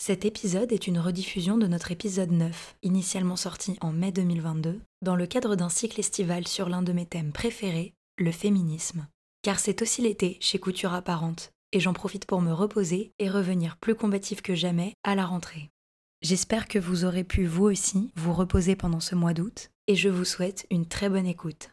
Cet épisode est une rediffusion de notre épisode 9, initialement sorti en mai 2022, dans le cadre d'un cycle estival sur l'un de mes thèmes préférés, le féminisme. Car c'est aussi l'été chez Couture Apparente, et j'en profite pour me reposer et revenir plus combatif que jamais à la rentrée. J'espère que vous aurez pu vous aussi vous reposer pendant ce mois d'août, et je vous souhaite une très bonne écoute.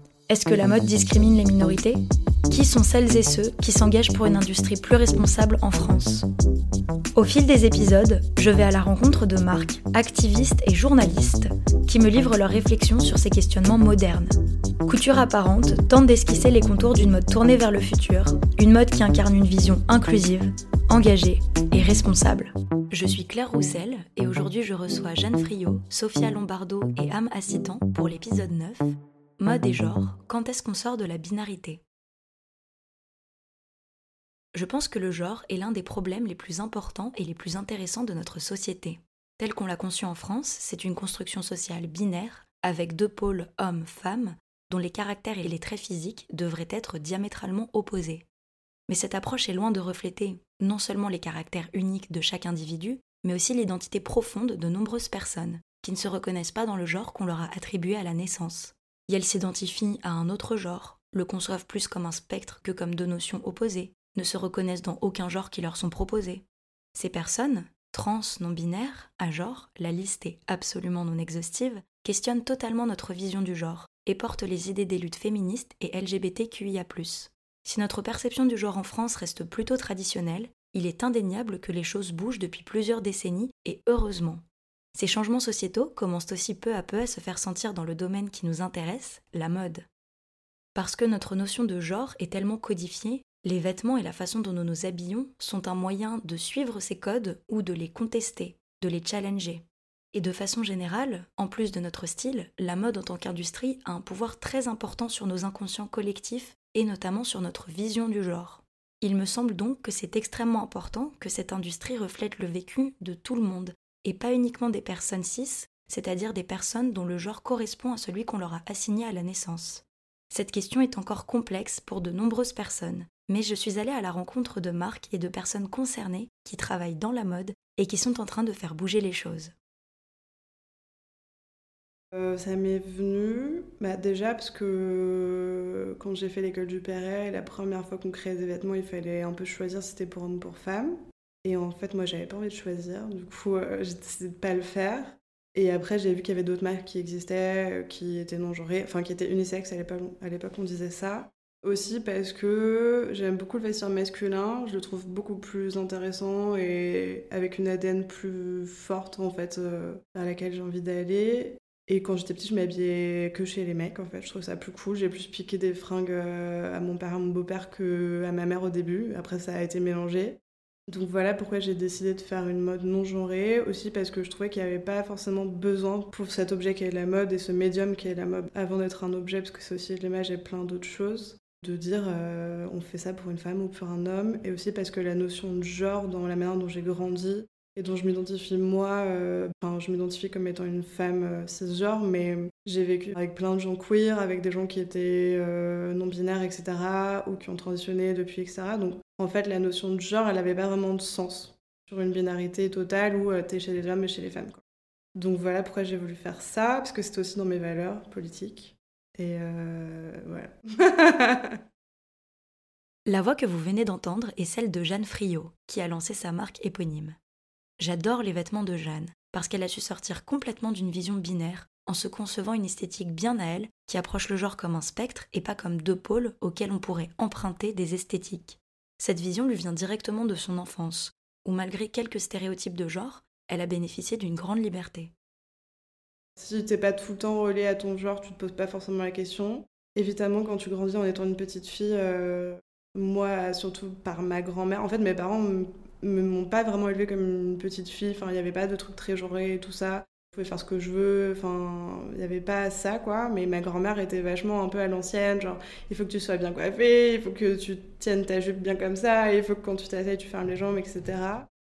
Est-ce que la mode discrimine les minorités? Qui sont celles et ceux qui s'engagent pour une industrie plus responsable en France? Au fil des épisodes, je vais à la rencontre de marques, activistes et journalistes qui me livrent leurs réflexions sur ces questionnements modernes. Couture apparente tente d'esquisser les contours d'une mode tournée vers le futur, une mode qui incarne une vision inclusive, engagée et responsable. Je suis Claire Roussel et aujourd'hui je reçois Jeanne Friot, Sophia Lombardo et Am Assitan pour l'épisode 9 Mode et genre, quand est-ce qu'on sort de la binarité? Je pense que le genre est l'un des problèmes les plus importants et les plus intéressants de notre société. Tel qu'on l'a conçu en France, c'est une construction sociale binaire avec deux pôles hommes-femmes dont les caractères et les traits physiques devraient être diamétralement opposés. Mais cette approche est loin de refléter non seulement les caractères uniques de chaque individu, mais aussi l'identité profonde de nombreuses personnes, qui ne se reconnaissent pas dans le genre qu'on leur a attribué à la naissance. Et elles s'identifient à un autre genre, le conçoivent plus comme un spectre que comme deux notions opposées, ne se reconnaissent dans aucun genre qui leur sont proposés. Ces personnes, trans, non-binaires, à genre, la liste est absolument non exhaustive, questionnent totalement notre vision du genre et portent les idées des luttes féministes et LGBTQIA. Si notre perception du genre en France reste plutôt traditionnelle, il est indéniable que les choses bougent depuis plusieurs décennies et heureusement. Ces changements sociétaux commencent aussi peu à peu à se faire sentir dans le domaine qui nous intéresse, la mode. Parce que notre notion de genre est tellement codifiée, les vêtements et la façon dont nous nous habillons sont un moyen de suivre ces codes ou de les contester, de les challenger. Et de façon générale, en plus de notre style, la mode en tant qu'industrie a un pouvoir très important sur nos inconscients collectifs et notamment sur notre vision du genre. Il me semble donc que c'est extrêmement important que cette industrie reflète le vécu de tout le monde, et pas uniquement des personnes cis, c'est-à-dire des personnes dont le genre correspond à celui qu'on leur a assigné à la naissance. Cette question est encore complexe pour de nombreuses personnes, mais je suis allée à la rencontre de marques et de personnes concernées qui travaillent dans la mode et qui sont en train de faire bouger les choses. Euh, ça m'est venu bah, déjà parce que quand j'ai fait l'école du Perret, la première fois qu'on créait des vêtements, il fallait un peu choisir si c'était pour homme ou pour femme. Et en fait, moi, j'avais pas envie de choisir. Du coup, euh, j'ai décidé de pas le faire. Et après, j'ai vu qu'il y avait d'autres marques qui existaient, euh, qui étaient non-genrées, enfin qui étaient unisexes. À l'époque, on disait ça. Aussi parce que j'aime beaucoup le vestiaire masculin, je le trouve beaucoup plus intéressant et avec une ADN plus forte en fait vers laquelle j'ai envie d'aller. Et quand j'étais petite, je m'habillais que chez les mecs, en fait. Je trouve ça plus cool. J'ai plus piqué des fringues euh, à mon père à mon beau-père que à ma mère au début. Après, ça a été mélangé. Donc voilà pourquoi j'ai décidé de faire une mode non genrée. Aussi parce que je trouvais qu'il n'y avait pas forcément besoin pour cet objet qui est la mode et ce médium qui est la mode avant d'être un objet, parce que c'est aussi l'image et plein d'autres choses de dire euh, on fait ça pour une femme ou pour un homme, et aussi parce que la notion de genre dans la manière dont j'ai grandi et dont je m'identifie moi, euh, je m'identifie comme étant une femme euh, cisgenre, mais j'ai vécu avec plein de gens queer, avec des gens qui étaient euh, non-binaires, etc., ou qui ont transitionné depuis, etc. Donc en fait la notion de genre, elle n'avait pas vraiment de sens sur une binarité totale où t'es chez les hommes et chez les femmes. Quoi. Donc voilà pourquoi j'ai voulu faire ça, parce que c'était aussi dans mes valeurs politiques. Et voilà. La voix que vous venez d'entendre est celle de Jeanne Friot, qui a lancé sa marque éponyme. J'adore les vêtements de Jeanne, parce qu'elle a su sortir complètement d'une vision binaire, en se concevant une esthétique bien à elle, qui approche le genre comme un spectre et pas comme deux pôles auxquels on pourrait emprunter des esthétiques. Cette vision lui vient directement de son enfance, où malgré quelques stéréotypes de genre, elle a bénéficié d'une grande liberté. Si t'es pas tout le temps relais à ton genre, tu te poses pas forcément la question. Évidemment, quand tu grandis en étant une petite fille, euh, moi, surtout par ma grand-mère, en fait, mes parents me m'ont pas vraiment élevée comme une petite fille. Enfin, il n'y avait pas de trucs très genrés et tout ça. je pouvais faire ce que je veux, enfin, il n'y avait pas ça, quoi. Mais ma grand-mère était vachement un peu à l'ancienne, genre, il faut que tu sois bien coiffée, il faut que tu tiennes ta jupe bien comme ça, il faut que quand tu t'asseyes, tu fermes les jambes, etc.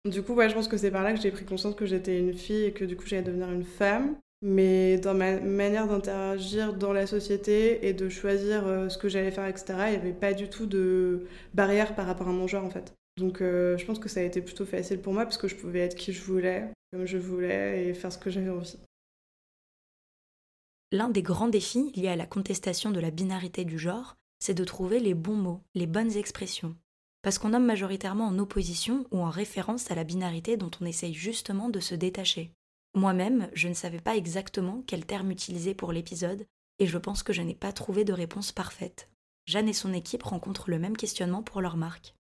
Du coup, je pense que c'est par là que j'ai pris conscience que j'étais une fille et que du coup, j'allais devenir une femme. Mais dans ma manière d'interagir dans la société et de choisir euh, ce que j'allais faire, etc., il n'y avait pas du tout de barrière par rapport à mon genre, en fait. Donc, euh, je pense que ça a été plutôt facile pour moi parce que je pouvais être qui je voulais comme je voulais et faire ce que j'avais envie. L'un des grands défis liés à la contestation de la binarité du genre, c'est de trouver les bons mots, les bonnes expressions. Parce qu'on nomme majoritairement en opposition ou en référence à la binarité dont on essaye justement de se détacher. Moi-même, je ne savais pas exactement quel terme utiliser pour l'épisode, et je pense que je n'ai pas trouvé de réponse parfaite. Jeanne et son équipe rencontrent le même questionnement pour leur marque.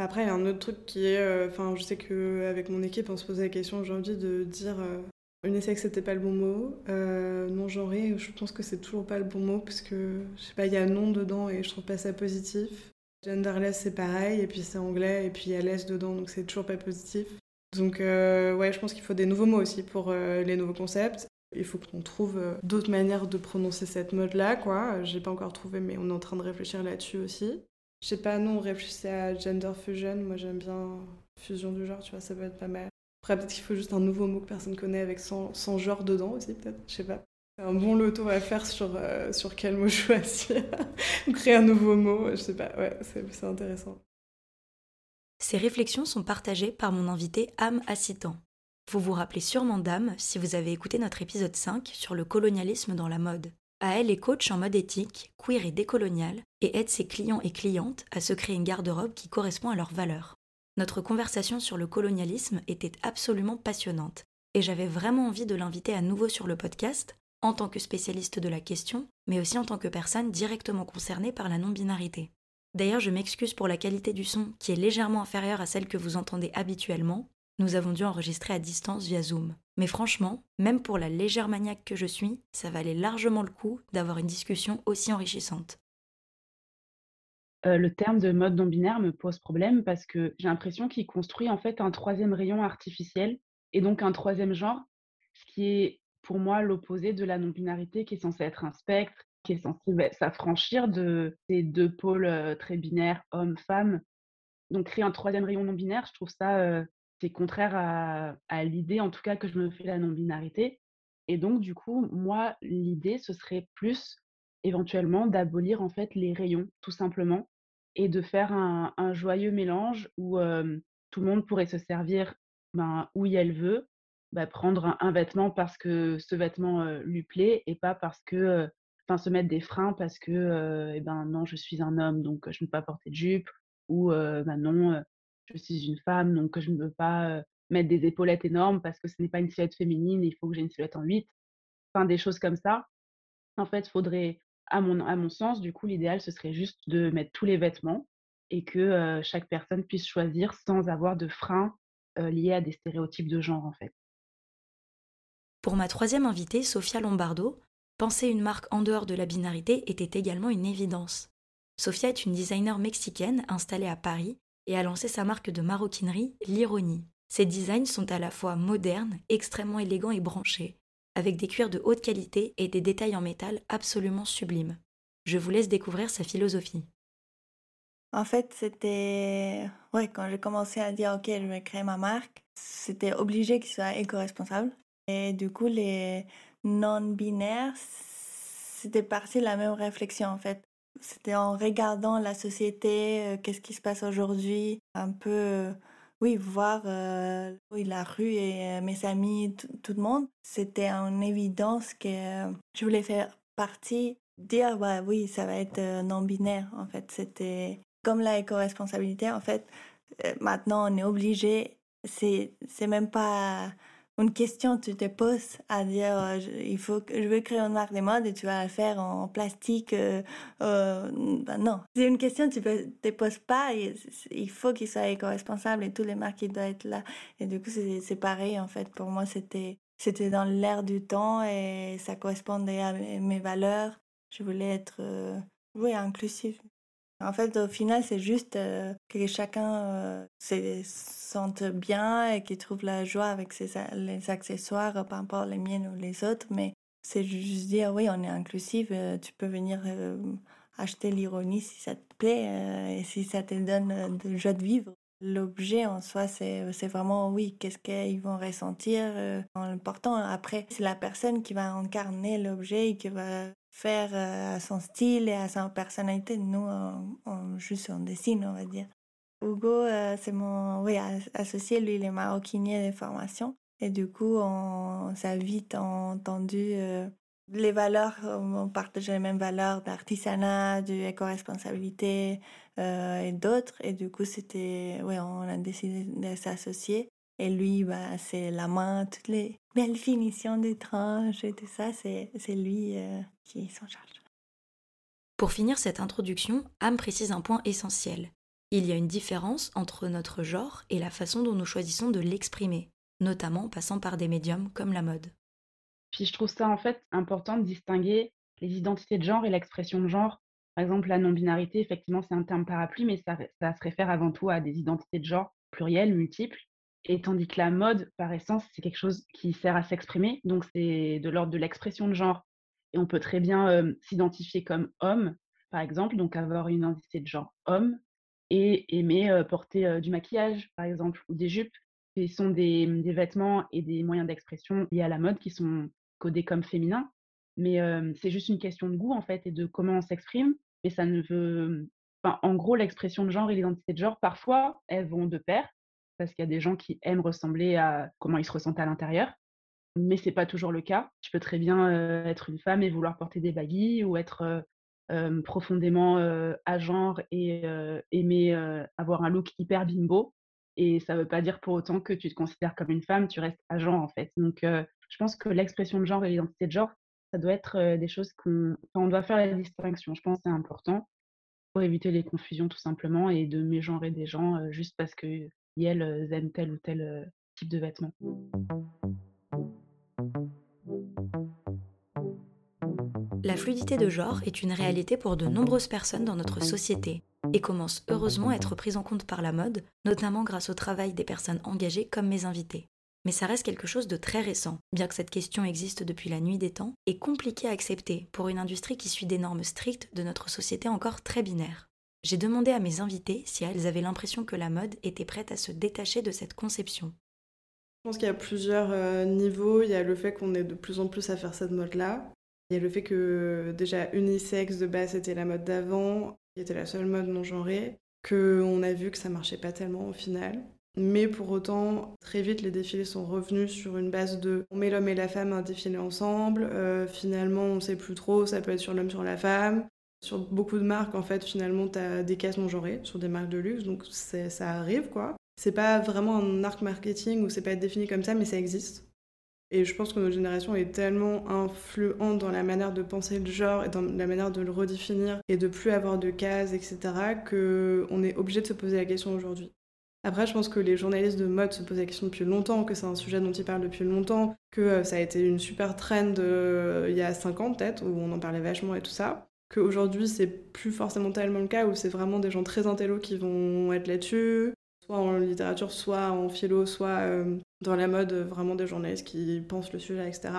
Après, il y a un autre truc qui est. Euh, enfin, je sais qu'avec mon équipe, on se posait la question aujourd'hui de dire. Euh, que c'était pas le bon mot. Euh, non genré, je pense que c'est toujours pas le bon mot parce que, je sais pas, il y a non dedans et je trouve pas ça positif. Genderless, c'est pareil, et puis c'est anglais, et puis il y a less dedans, donc c'est toujours pas positif. Donc, euh, ouais, je pense qu'il faut des nouveaux mots aussi pour les nouveaux concepts. Il faut qu'on trouve d'autres manières de prononcer cette mode-là, quoi. J'ai pas encore trouvé, mais on est en train de réfléchir là-dessus aussi. Je sais pas, nous on réfléchissait à gender fusion. Moi j'aime bien fusion du genre, tu vois, ça peut être pas mal. Après, peut-être qu'il faut juste un nouveau mot que personne connaît avec son, genre dedans aussi, peut-être. Je sais pas. Un bon loto à faire sur, euh, quel mot choisir. Créer un nouveau mot, je sais pas. Ouais, c'est intéressant. Ces réflexions sont partagées par mon invité Am Assitan. Vous vous rappelez sûrement d'Am si vous avez écouté notre épisode 5 sur le colonialisme dans la mode. Elle est coach en mode éthique, queer et décolonial, et aide ses clients et clientes à se créer une garde-robe qui correspond à leurs valeurs. Notre conversation sur le colonialisme était absolument passionnante, et j'avais vraiment envie de l'inviter à nouveau sur le podcast, en tant que spécialiste de la question, mais aussi en tant que personne directement concernée par la non-binarité. D'ailleurs, je m'excuse pour la qualité du son qui est légèrement inférieure à celle que vous entendez habituellement, nous avons dû enregistrer à distance via Zoom. Mais franchement, même pour la légère maniaque que je suis, ça valait largement le coup d'avoir une discussion aussi enrichissante. Euh, le terme de mode non-binaire me pose problème parce que j'ai l'impression qu'il construit en fait un troisième rayon artificiel et donc un troisième genre, ce qui est pour moi l'opposé de la non-binarité qui est censée être un spectre, qui est censé bah, s'affranchir de ces deux pôles euh, très binaires, homme-femme. Donc créer un troisième rayon non-binaire, je trouve ça euh, c'est contraire à, l'idée, en tout cas, que je me fais la non-binarité. Et donc, du coup, moi, l'idée, ce serait plus éventuellement d'abolir en fait les rayons, tout simplement, et de faire un, joyeux mélange où tout le monde pourrait se servir ben, où elle veut, bah, prendre un, vêtement parce que ce vêtement lui plaît et pas parce que, enfin, se mettre des freins parce que, eh ben non, je suis un homme, donc je ne peux pas porter de jupe, ou ben non, je suis une femme, donc je ne veux pas mettre des épaulettes énormes parce que ce n'est pas une silhouette féminine, il faut que j'ai une silhouette en 8. Enfin, des choses comme ça. En fait, faudrait, à mon, sens, du coup, l'idéal, ce serait juste de mettre tous les vêtements et que chaque personne puisse choisir sans avoir de frein liés à des stéréotypes de genre, en fait. Pour ma troisième invitée, Sophia Lombardo, penser une marque en dehors de la binarité était également une évidence. Sophia est une designer mexicaine installée à Paris et a lancé sa marque de maroquinerie, l'ironie. Ses designs sont à la fois modernes, extrêmement élégants et branchés, avec des cuirs de haute qualité et des détails en métal absolument sublimes. Je vous laisse découvrir sa philosophie. En fait, c'était. Ouais, quand j'ai commencé à dire, OK, je vais créer ma marque, c'était obligé qu'il soit éco-responsable. Et du coup, les non-binaires, c'était parti de la même réflexion, en fait. C'était en regardant la société, euh, qu'est-ce qui se passe aujourd'hui, un peu, euh, oui, voir euh, la rue et mes amis, tout le monde. C'était en évidence que je voulais faire partie, dire, bah oui, ça va être non-binaire, en fait. C'était comme la éco-responsabilité, en fait. maintenant, on est obligé, c'est même pas une question tu te poses à dire euh, il faut que je veux créer une marque de mode et tu vas la faire en plastique euh, euh, ben non. C'est une question que tu ne te poses pas il faut qu'il soit éco-responsable et tous les marques doivent être là. Et du coup c'est pareil en fait. Pour moi c'était c'était dans l'air du temps et ça correspondait à mes valeurs. Je voulais être oui inclusive En fait, au final, c'est juste que chacun se sente bien et qu'il trouve la joie avec ses, les accessoires, par rapport les miennes ou les autres. Mais c'est juste dire, oui, on est inclusif, tu peux venir acheter l'ironie si ça te plaît et si ça te donne de joie de vivre. L'objet en soi, c'est vraiment, oui, qu'est-ce qu'ils vont ressentir euh, en l'important. Après, c'est la personne qui va incarner l'objet et qui va faire euh, à son style et à sa personnalité. Nous, on, juste on dessine, on va dire. Hugo, euh, c'est mon oui, associé, lui, il est maroquinier de formation. Et du coup, on s'est vite entendu les valeurs, on partage les mêmes valeurs d'artisanat, d'éco-responsabilité euh, et d'autres. Et du coup, c'était, ouais, on a décidé de s'associer. Et lui, bah, c'est la main, toutes les belles finitions des tranches et tout ça, c'est, c'est lui euh, qui s'en charge. Pour finir cette introduction, Am précise un point essentiel. Il y a une différence entre notre genre et la façon dont nous choisissons de l'exprimer, notamment en passant par des médiums comme la mode. Puis je trouve ça en fait important de distinguer les identités de genre et l'expression de genre. Par exemple, la non-binarité, effectivement, c'est un terme parapluie, mais ça, se réfère avant tout à des identités de genre plurielles, multiples. Et tandis que la mode, par essence, c'est quelque chose qui sert à s'exprimer, donc c'est de l'ordre de l'expression de genre. Et on peut très bien s'identifier comme homme, par exemple, donc avoir une identité de genre homme, et aimer porter du maquillage, par exemple, ou des jupes. Ce sont des, vêtements et des moyens d'expression liés à la mode qui sont codé comme féminin, mais c'est juste une question de goût en fait et de comment on s'exprime. Mais ça ne veut, en gros, l'expression de genre et l'identité de genre, parfois, elles vont de pair, parce qu'il y a des gens qui aiment ressembler à comment ils se ressentent à l'intérieur, mais c'est pas toujours le cas. Tu peux très bien être une femme et vouloir porter des baguilles ou être profondément à genre et aimer avoir un look hyper bimbo. Et ça ne veut pas dire pour autant que tu te considères comme une femme, tu restes à genre en fait. Donc je pense que l'expression de genre et l'identité de genre, ça doit être des choses qu'on on doit faire la distinction. Je pense que c'est important pour éviter les confusions tout simplement et de mégenrer des gens juste parce que elles aiment tel ou tel type de vêtements. La fluidité de genre est une réalité pour de nombreuses personnes dans notre société et commence heureusement à être prise en compte par la mode, notamment grâce au travail des personnes engagées comme mes invités mais ça reste quelque chose de très récent, bien que cette question existe depuis la nuit des temps, et compliqué à accepter pour une industrie qui suit des normes strictes de notre société encore très binaire. J'ai demandé à mes invités si elles avaient l'impression que la mode était prête à se détacher de cette conception. Je pense qu'il y a plusieurs euh, niveaux. Il y a le fait qu'on est de plus en plus à faire cette mode-là. Il y a le fait que déjà unisexe de base c'était la mode d'avant, qui était la seule mode non genrée, qu'on a vu que ça marchait pas tellement au final. Mais pour autant, très vite, les défilés sont revenus sur une base de on met l'homme et la femme à défiler ensemble. Euh, finalement, on sait plus trop, ça peut être sur l'homme, sur la femme. Sur beaucoup de marques, en fait, finalement, tu as des cases non genrées sur des marques de luxe, donc ça arrive, quoi. C'est pas vraiment un arc marketing ou c'est pas défini comme ça, mais ça existe. Et je pense que notre génération est tellement influente dans la manière de penser le genre et dans la manière de le redéfinir et de plus avoir de cases, etc., qu'on est obligé de se poser la question aujourd'hui. Après, je pense que les journalistes de mode se posent la question depuis longtemps, que c'est un sujet dont ils parlent depuis longtemps, que euh, ça a été une super trend euh, il y a 5 ans peut-être, où on en parlait vachement et tout ça. Qu'aujourd'hui, c'est plus forcément tellement le cas, où c'est vraiment des gens très intello qui vont être là-dessus, soit en littérature, soit en philo, soit euh, dans la mode, vraiment des journalistes qui pensent le sujet, etc.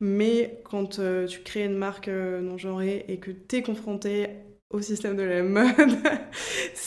Mais quand tu crées une marque non genrée et que tu es confronté au système de la mode,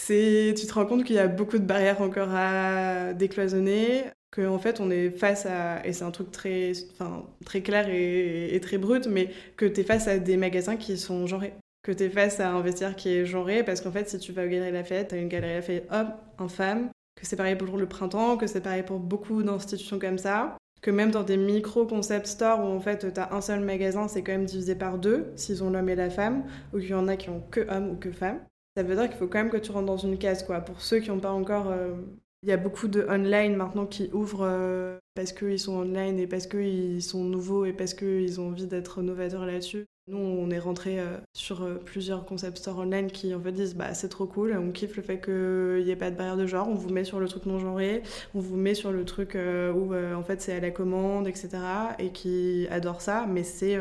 tu te rends compte qu'il y a beaucoup de barrières encore à décloisonner, qu'en fait on est face à, et c'est un truc très, enfin, très clair et, très brut, mais que tu es face à des magasins qui sont genrés. Que tu es face à un vestiaire qui est genré, parce qu'en fait si tu vas au Galerie Lafayette, tu as une Galerie Lafayette homme, en femme, que c'est pareil pour le printemps, que c'est pareil pour beaucoup d'institutions comme ça que même dans des micro-concept stores où en fait tu as un seul magasin, c'est quand même divisé par deux, s'ils ont l'homme et la femme, ou qu'il y en a qui ont que homme ou que femme. Ça veut dire qu'il faut quand même que tu rentres dans une case, quoi. Pour ceux qui n'ont pas encore... Euh, il y a beaucoup de online maintenant qui ouvrent euh, parce qu'ils sont online et parce qu'ils sont nouveaux et parce qu'ils ont envie d'être novateurs là-dessus. Nous, on est rentré euh, sur euh, plusieurs concept stores online qui en fait disent bah c'est trop cool, on kiffe le fait qu'il n'y ait pas de barrière de genre, on vous met sur le truc non genré, on vous met sur le truc euh, où en fait c'est à la commande, etc. et qui adorent ça, mais c'est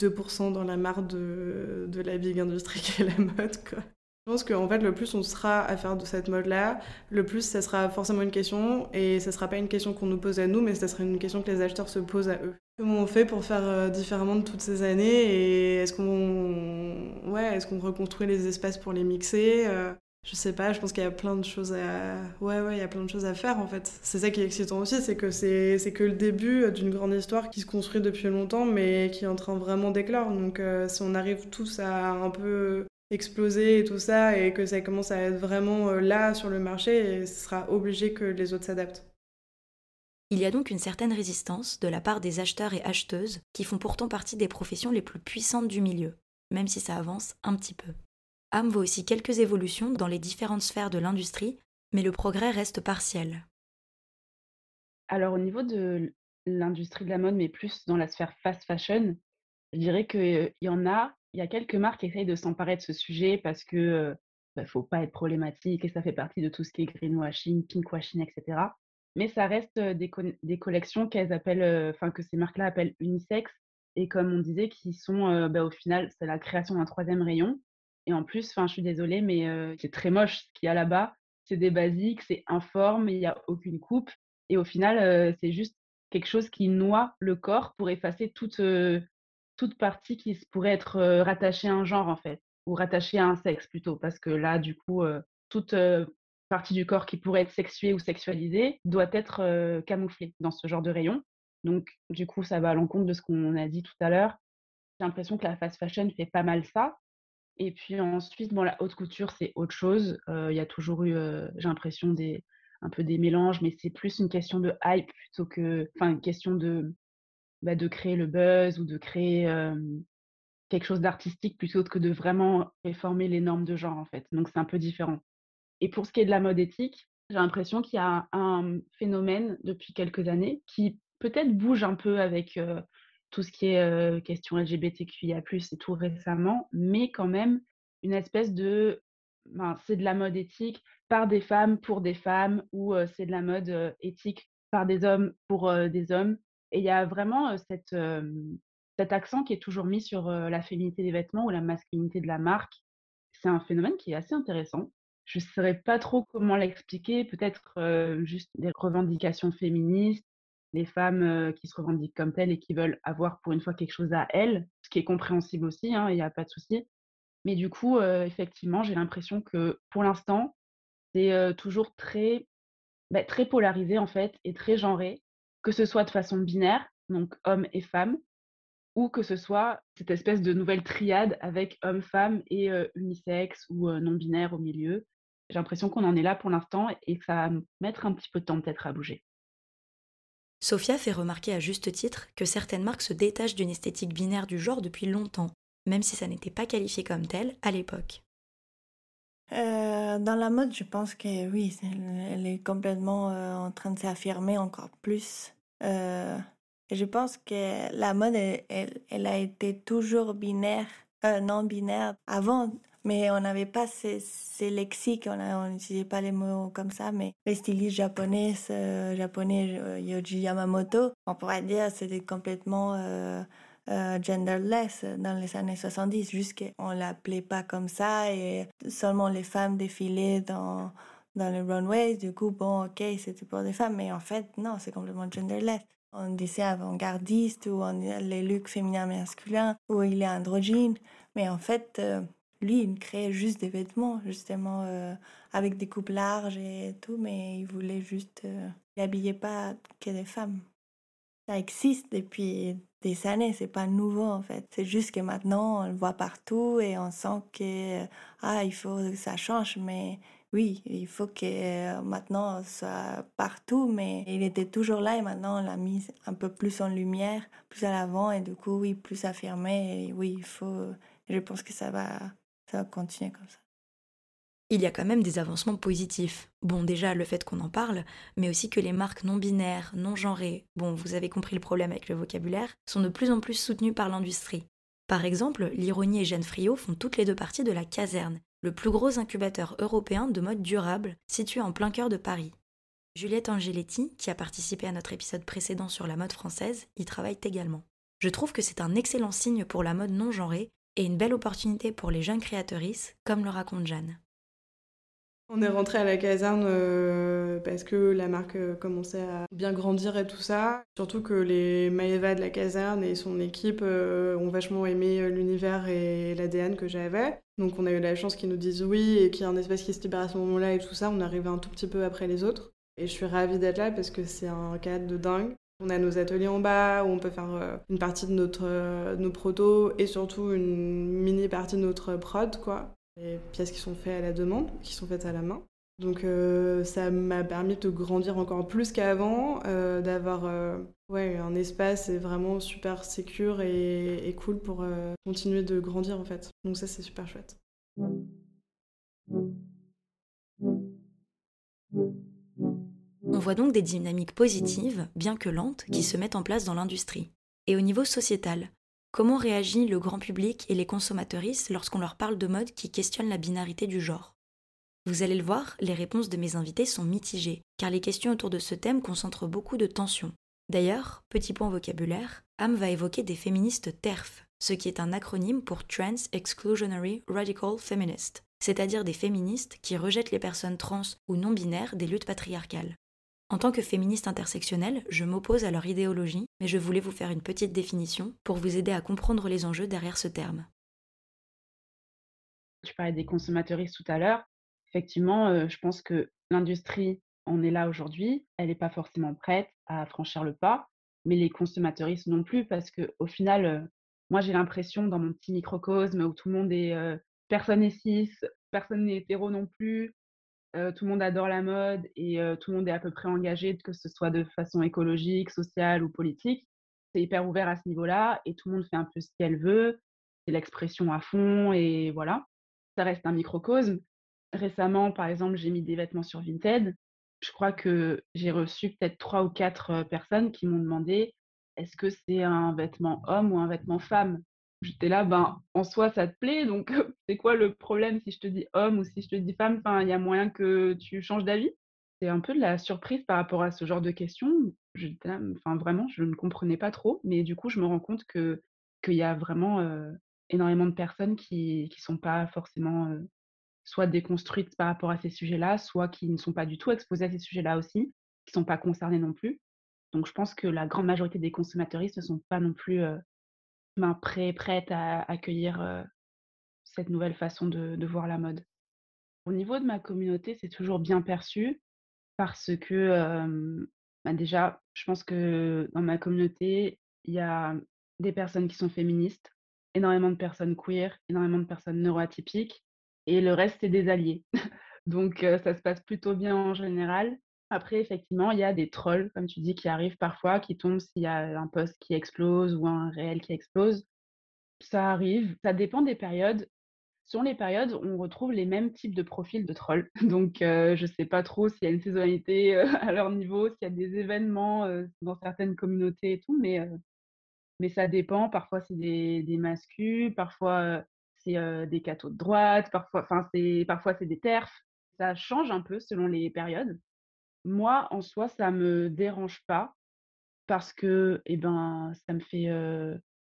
2% dans la marre de, de la big industrie qui est la mode quoi. Je pense qu'en fait, le plus on sera à faire de cette mode-là, le plus ça sera forcément une question, et ça sera pas une question qu'on nous pose à nous, mais ça sera une question que les acheteurs se posent à eux. Comment on fait pour faire euh, différemment de toutes ces années, et est-ce qu'on ouais, est qu'on reconstruit les espaces pour les mixer euh, je sais pas, je pense qu'il y a plein de choses à ouais ouais, il y a plein de choses à faire en fait. C'est ça qui est excitant aussi, c'est que c'est que le début d'une grande histoire qui se construit depuis longtemps mais qui est en train vraiment d'éclore. Donc euh, si on arrive tous à un peu exploser et tout ça et que ça commence à être vraiment euh, là sur le marché et ce sera obligé que les autres s'adaptent. Il y a donc une certaine résistance de la part des acheteurs et acheteuses qui font pourtant partie des professions les plus puissantes du milieu, même si ça avance un petit peu. Am voit aussi quelques évolutions dans les différentes sphères de l'industrie, mais le progrès reste partiel. Alors au niveau de l'industrie de la mode, mais plus dans la sphère fast fashion, je dirais qu'il y en a il y a quelques marques qui essayent de s'emparer de ce sujet parce que ne bah, faut pas être problématique et ça fait partie de tout ce qui est greenwashing, pinkwashing, etc. Mais ça reste des, collections qu'elles appellent, enfin que ces marques-là appellent unisex et comme on disait, qui sont bah, au final c'est la création d'un troisième rayon. Et en plus, je suis désolée, mais c'est très moche ce qu'il y a là-bas. C'est des basiques, c'est informe, il n'y a aucune coupe et au final c'est juste quelque chose qui noie le corps pour effacer toute toute partie qui pourrait être rattachée à un genre, en fait, ou rattachée à un sexe plutôt, parce que là, du coup, toute partie du corps qui pourrait être sexuée ou sexualisée doit être camouflée dans ce genre de rayon. Donc, du coup, ça va à l'encontre de ce qu'on a dit tout à l'heure. J'ai l'impression que la fast fashion fait pas mal ça. Et puis ensuite, bon, la haute couture, c'est autre chose. Il y a toujours eu, j'ai l'impression, des, un peu des mélanges, mais c'est plus une question de hype plutôt que, enfin, une question de, bah, de créer le buzz ou de créer quelque chose d'artistique plutôt que de vraiment réformer les normes de genre en fait. Donc c'est un peu différent. Et pour ce qui est de la mode éthique, j'ai l'impression qu'il y a un phénomène depuis quelques années qui peut-être bouge un peu avec tout ce qui est question LGBTQIA+, et tout récemment, mais quand même une espèce de ben, c'est de la mode éthique par des femmes pour des femmes ou c'est de la mode éthique par des hommes pour des hommes et il y a vraiment cet accent qui est toujours mis sur la féminité des vêtements ou la masculinité de la marque. C'est un phénomène qui est assez intéressant. Je ne saurais pas trop comment l'expliquer, peut-être juste des revendications féministes, les femmes qui se revendiquent comme telles et qui veulent avoir pour une fois quelque chose à elles, ce qui est compréhensible aussi, hein, il n'y a pas de souci. Mais du coup, effectivement, j'ai l'impression que pour l'instant, c'est toujours très, bah, très polarisé en fait et très genré que ce soit de façon binaire, donc homme et femme, ou que ce soit cette espèce de nouvelle triade avec homme-femme et unisexe ou non-binaire au milieu. J'ai l'impression qu'on en est là pour l'instant et que ça va mettre un petit peu de temps peut-être à bouger. Sophia fait remarquer à juste titre que certaines marques se détachent d'une esthétique binaire du genre depuis longtemps, même si ça n'était pas qualifié comme tel à l'époque. Euh, dans la mode, je pense que oui, elle est complètement en train de s'affirmer encore plus. Euh, je pense que la mode, elle, a été toujours binaire, euh, non binaire avant, mais on n'avait pas ces, lexiques, on n'utilisait pas les mots comme ça, mais les stylistes japonais, euh, japonais euh, Yoji Yamamoto, on pourrait dire c'était complètement genderless dans les années 70, juste qu'on ne l'appelait pas comme ça et seulement les femmes défilaient dans dans les runways, du coup, bon, ok, c'était pour des femmes, mais en fait, non, c'est complètement genderless. On disait avant-gardiste ou on les looks féminins masculins ou il est androgyne, mais en fait, euh, lui, il créait juste des vêtements, justement, euh, avec des coupes larges et tout, mais il voulait juste. Euh, il n'habillait pas que des femmes. Ça existe depuis des années, c'est pas nouveau en fait. C'est juste que maintenant on le voit partout et on sent que ah il faut que ça change, mais oui, il faut que euh, maintenant soit partout, mais il était toujours là et maintenant on l'a mis un peu plus en lumière, plus à l'avant et du coup, oui, plus affirmé. Oui, il faut. Je pense que ça va, ça va continuer comme ça. Il y a quand même des avancements positifs. Bon, déjà le fait qu'on en parle, mais aussi que les marques non binaires, non genrées, bon, vous avez compris le problème avec le vocabulaire, sont de plus en plus soutenues par l'industrie. Par exemple, l'Ironie et Jeanne Friot font toutes les deux partie de la caserne, le plus gros incubateur européen de mode durable situé en plein cœur de Paris. Juliette Angeletti, qui a participé à notre épisode précédent sur la mode française, y travaille également. Je trouve que c'est un excellent signe pour la mode non genrée et une belle opportunité pour les jeunes créatrices, comme le raconte Jeanne. On est rentré à la caserne euh, parce que la marque euh, commençait à bien grandir et tout ça. Surtout que les Maeva de la caserne et son équipe euh, ont vachement aimé l'univers et l'ADN que j'avais. Donc on a eu la chance qu'ils nous disent oui et qu'il y a un espace qui se libère à ce moment-là et tout ça. On arrivait un tout petit peu après les autres. Et je suis ravie d'être là parce que c'est un cadre de dingue. On a nos ateliers en bas où on peut faire une partie de notre, nos protos et surtout une mini partie de notre prod, quoi les pièces qui sont faites à la demande, qui sont faites à la main. Donc euh, ça m'a permis de grandir encore plus qu'avant, euh, d'avoir euh, ouais, un espace vraiment super sécure et, et cool pour continuer de grandir en fait. Donc ça c'est super chouette. On voit donc des dynamiques positives, bien que lentes, qui se mettent en place dans l'industrie. Et au niveau sociétal, Comment réagit le grand public et les consommatrices lorsqu'on leur parle de mode qui questionne la binarité du genre? Vous allez le voir, les réponses de mes invités sont mitigées, car les questions autour de ce thème concentrent beaucoup de tensions. D'ailleurs, petit point vocabulaire, Am va évoquer des féministes TERF, ce qui est un acronyme pour Trans Exclusionary Radical Feminist, c'est-à-dire des féministes qui rejettent les personnes trans ou non binaires des luttes patriarcales. En tant que féministe intersectionnelle, je m'oppose à leur idéologie, mais je voulais vous faire une petite définition pour vous aider à comprendre les enjeux derrière ce terme. Tu parlais des consommateuristes tout à l'heure. Effectivement, euh, je pense que l'industrie en est là aujourd'hui. Elle n'est pas forcément prête à franchir le pas, mais les consommateuristes non plus, parce qu'au final, euh, moi j'ai l'impression dans mon petit microcosme où tout le monde est euh, personne n'est cis, personne n'est hétéro non plus, tout le monde adore la mode et tout le monde est à peu près engagé, que ce soit de façon écologique, sociale ou politique. C'est hyper ouvert à ce niveau-là et tout le monde fait un peu ce qu'elle veut. C'est l'expression à fond et voilà. Ça reste un microcosme. Récemment, par exemple, j'ai mis des vêtements sur Vinted. Je crois que j'ai reçu peut-être trois ou quatre personnes qui m'ont demandé est-ce que c'est un vêtement homme ou un vêtement femme? J'étais là, ben, en soi, ça te plaît, donc c'est quoi le problème si je te dis homme ou si je te dis femme? Enfin, il y a moyen que tu changes d'avis? C'est un peu de la surprise par rapport à ce genre de questions. enfin, vraiment, je ne comprenais pas trop, mais du coup, je me rends compte que qu'il y a vraiment énormément de personnes qui ne sont pas forcément soit déconstruites par rapport à ces sujets-là, soit qui ne sont pas du tout exposées à ces sujets-là aussi, qui ne sont pas concernées non plus. Donc, je pense que la grande majorité des consommateuristes ne sont pas non plus ben, prêt, prête à accueillir cette nouvelle façon de, voir la mode. Au niveau de ma communauté, c'est toujours bien perçu parce que ben, déjà, je pense que dans ma communauté, il y a des personnes qui sont féministes, énormément de personnes queer, énormément de personnes neuroatypiques, et le reste, c'est des alliés. Donc, ça se passe plutôt bien en général. Après, effectivement, il y a des trolls, comme tu dis, qui arrivent parfois, qui tombent s'il y a un post qui explose ou un réel qui explose. Ça arrive, ça dépend des périodes. Sur les périodes, on retrouve les mêmes types de profils de trolls. Donc, je ne sais pas trop s'il y a une saisonnalité à leur niveau, s'il y a des événements dans certaines communautés et tout, mais, mais ça dépend. Parfois, c'est des, des parfois, c'est des cathos de droite, parfois c'est des terfs. Ça change un peu selon les périodes. Moi, en soi, ça me dérange pas parce que, eh ben, ça me fait,